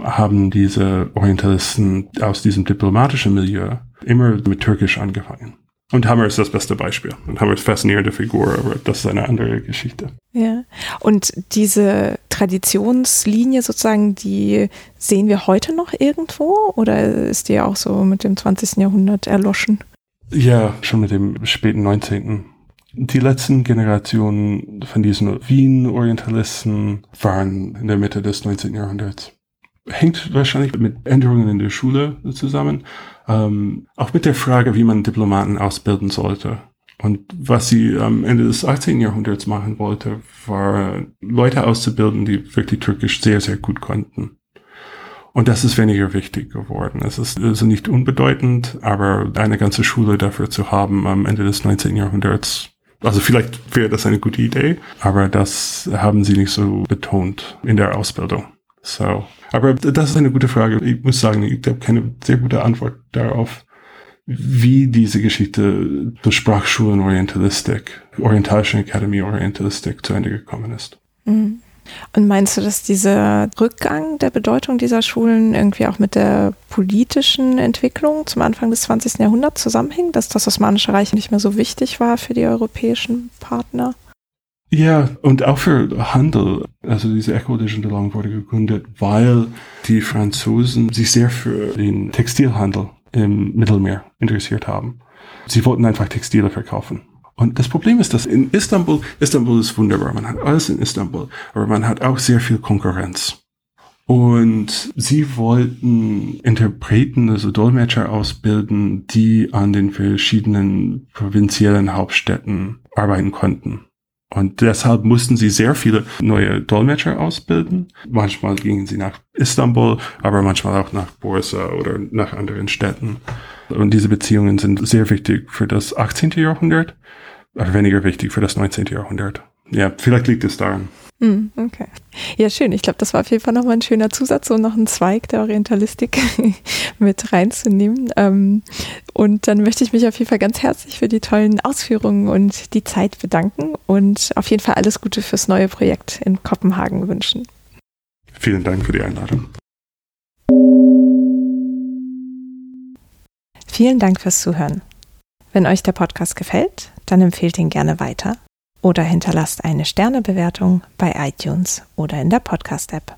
haben diese Orientalisten aus diesem diplomatischen Milieu immer mit Türkisch angefangen. Und Hammer ist das beste Beispiel. Und Hammer ist faszinierende Figur, aber das ist eine andere Geschichte. Ja. Und diese Traditionslinie sozusagen, die sehen wir heute noch irgendwo? Oder ist die auch so mit dem 20. Jahrhundert erloschen? Ja, schon mit dem späten 19. Die letzten Generationen von diesen Wien-Orientalisten waren in der Mitte des 19. Jahrhunderts. Hängt wahrscheinlich mit Änderungen in der Schule zusammen, ähm, auch mit der Frage, wie man Diplomaten ausbilden sollte. Und was sie am Ende des 18. Jahrhunderts machen wollte, war Leute auszubilden, die wirklich Türkisch sehr, sehr gut konnten. Und das ist weniger wichtig geworden. Es ist also nicht unbedeutend, aber eine ganze Schule dafür zu haben am Ende des 19. Jahrhunderts, also vielleicht wäre das eine gute Idee, aber das haben sie nicht so betont in der Ausbildung. So. Aber das ist eine gute Frage. Ich muss sagen, ich habe keine sehr gute Antwort darauf, wie diese Geschichte zur Sprachschulen Orientalistik, Orientalischen Academy Orientalistik zu Ende gekommen ist. Mhm. Und meinst du, dass dieser Rückgang der Bedeutung dieser Schulen irgendwie auch mit der politischen Entwicklung zum Anfang des 20. Jahrhunderts zusammenhängt, dass das Osmanische Reich nicht mehr so wichtig war für die europäischen Partner? Ja, und auch für Handel. Also diese de Gendarme wurde gegründet, weil die Franzosen sich sehr für den Textilhandel im Mittelmeer interessiert haben. Sie wollten einfach Textile verkaufen. Und das Problem ist, dass in Istanbul, Istanbul ist wunderbar, man hat alles in Istanbul, aber man hat auch sehr viel Konkurrenz. Und sie wollten Interpreten, also Dolmetscher ausbilden, die an den verschiedenen provinziellen Hauptstädten arbeiten konnten. Und deshalb mussten sie sehr viele neue Dolmetscher ausbilden. Manchmal gingen sie nach Istanbul, aber manchmal auch nach Bursa oder nach anderen Städten. Und diese Beziehungen sind sehr wichtig für das 18. Jahrhundert, aber weniger wichtig für das 19. Jahrhundert. Ja, vielleicht liegt es daran. Hm, okay. Ja, schön. Ich glaube, das war auf jeden Fall nochmal ein schöner Zusatz und noch ein Zweig der Orientalistik *laughs* mit reinzunehmen. Ähm, und dann möchte ich mich auf jeden Fall ganz herzlich für die tollen Ausführungen und die Zeit bedanken und auf jeden Fall alles Gute fürs neue Projekt in Kopenhagen wünschen. Vielen Dank für die Einladung. Vielen Dank fürs Zuhören. Wenn euch der Podcast gefällt, dann empfehlt ihn gerne weiter oder hinterlasst eine Sternebewertung bei iTunes oder in der Podcast-App.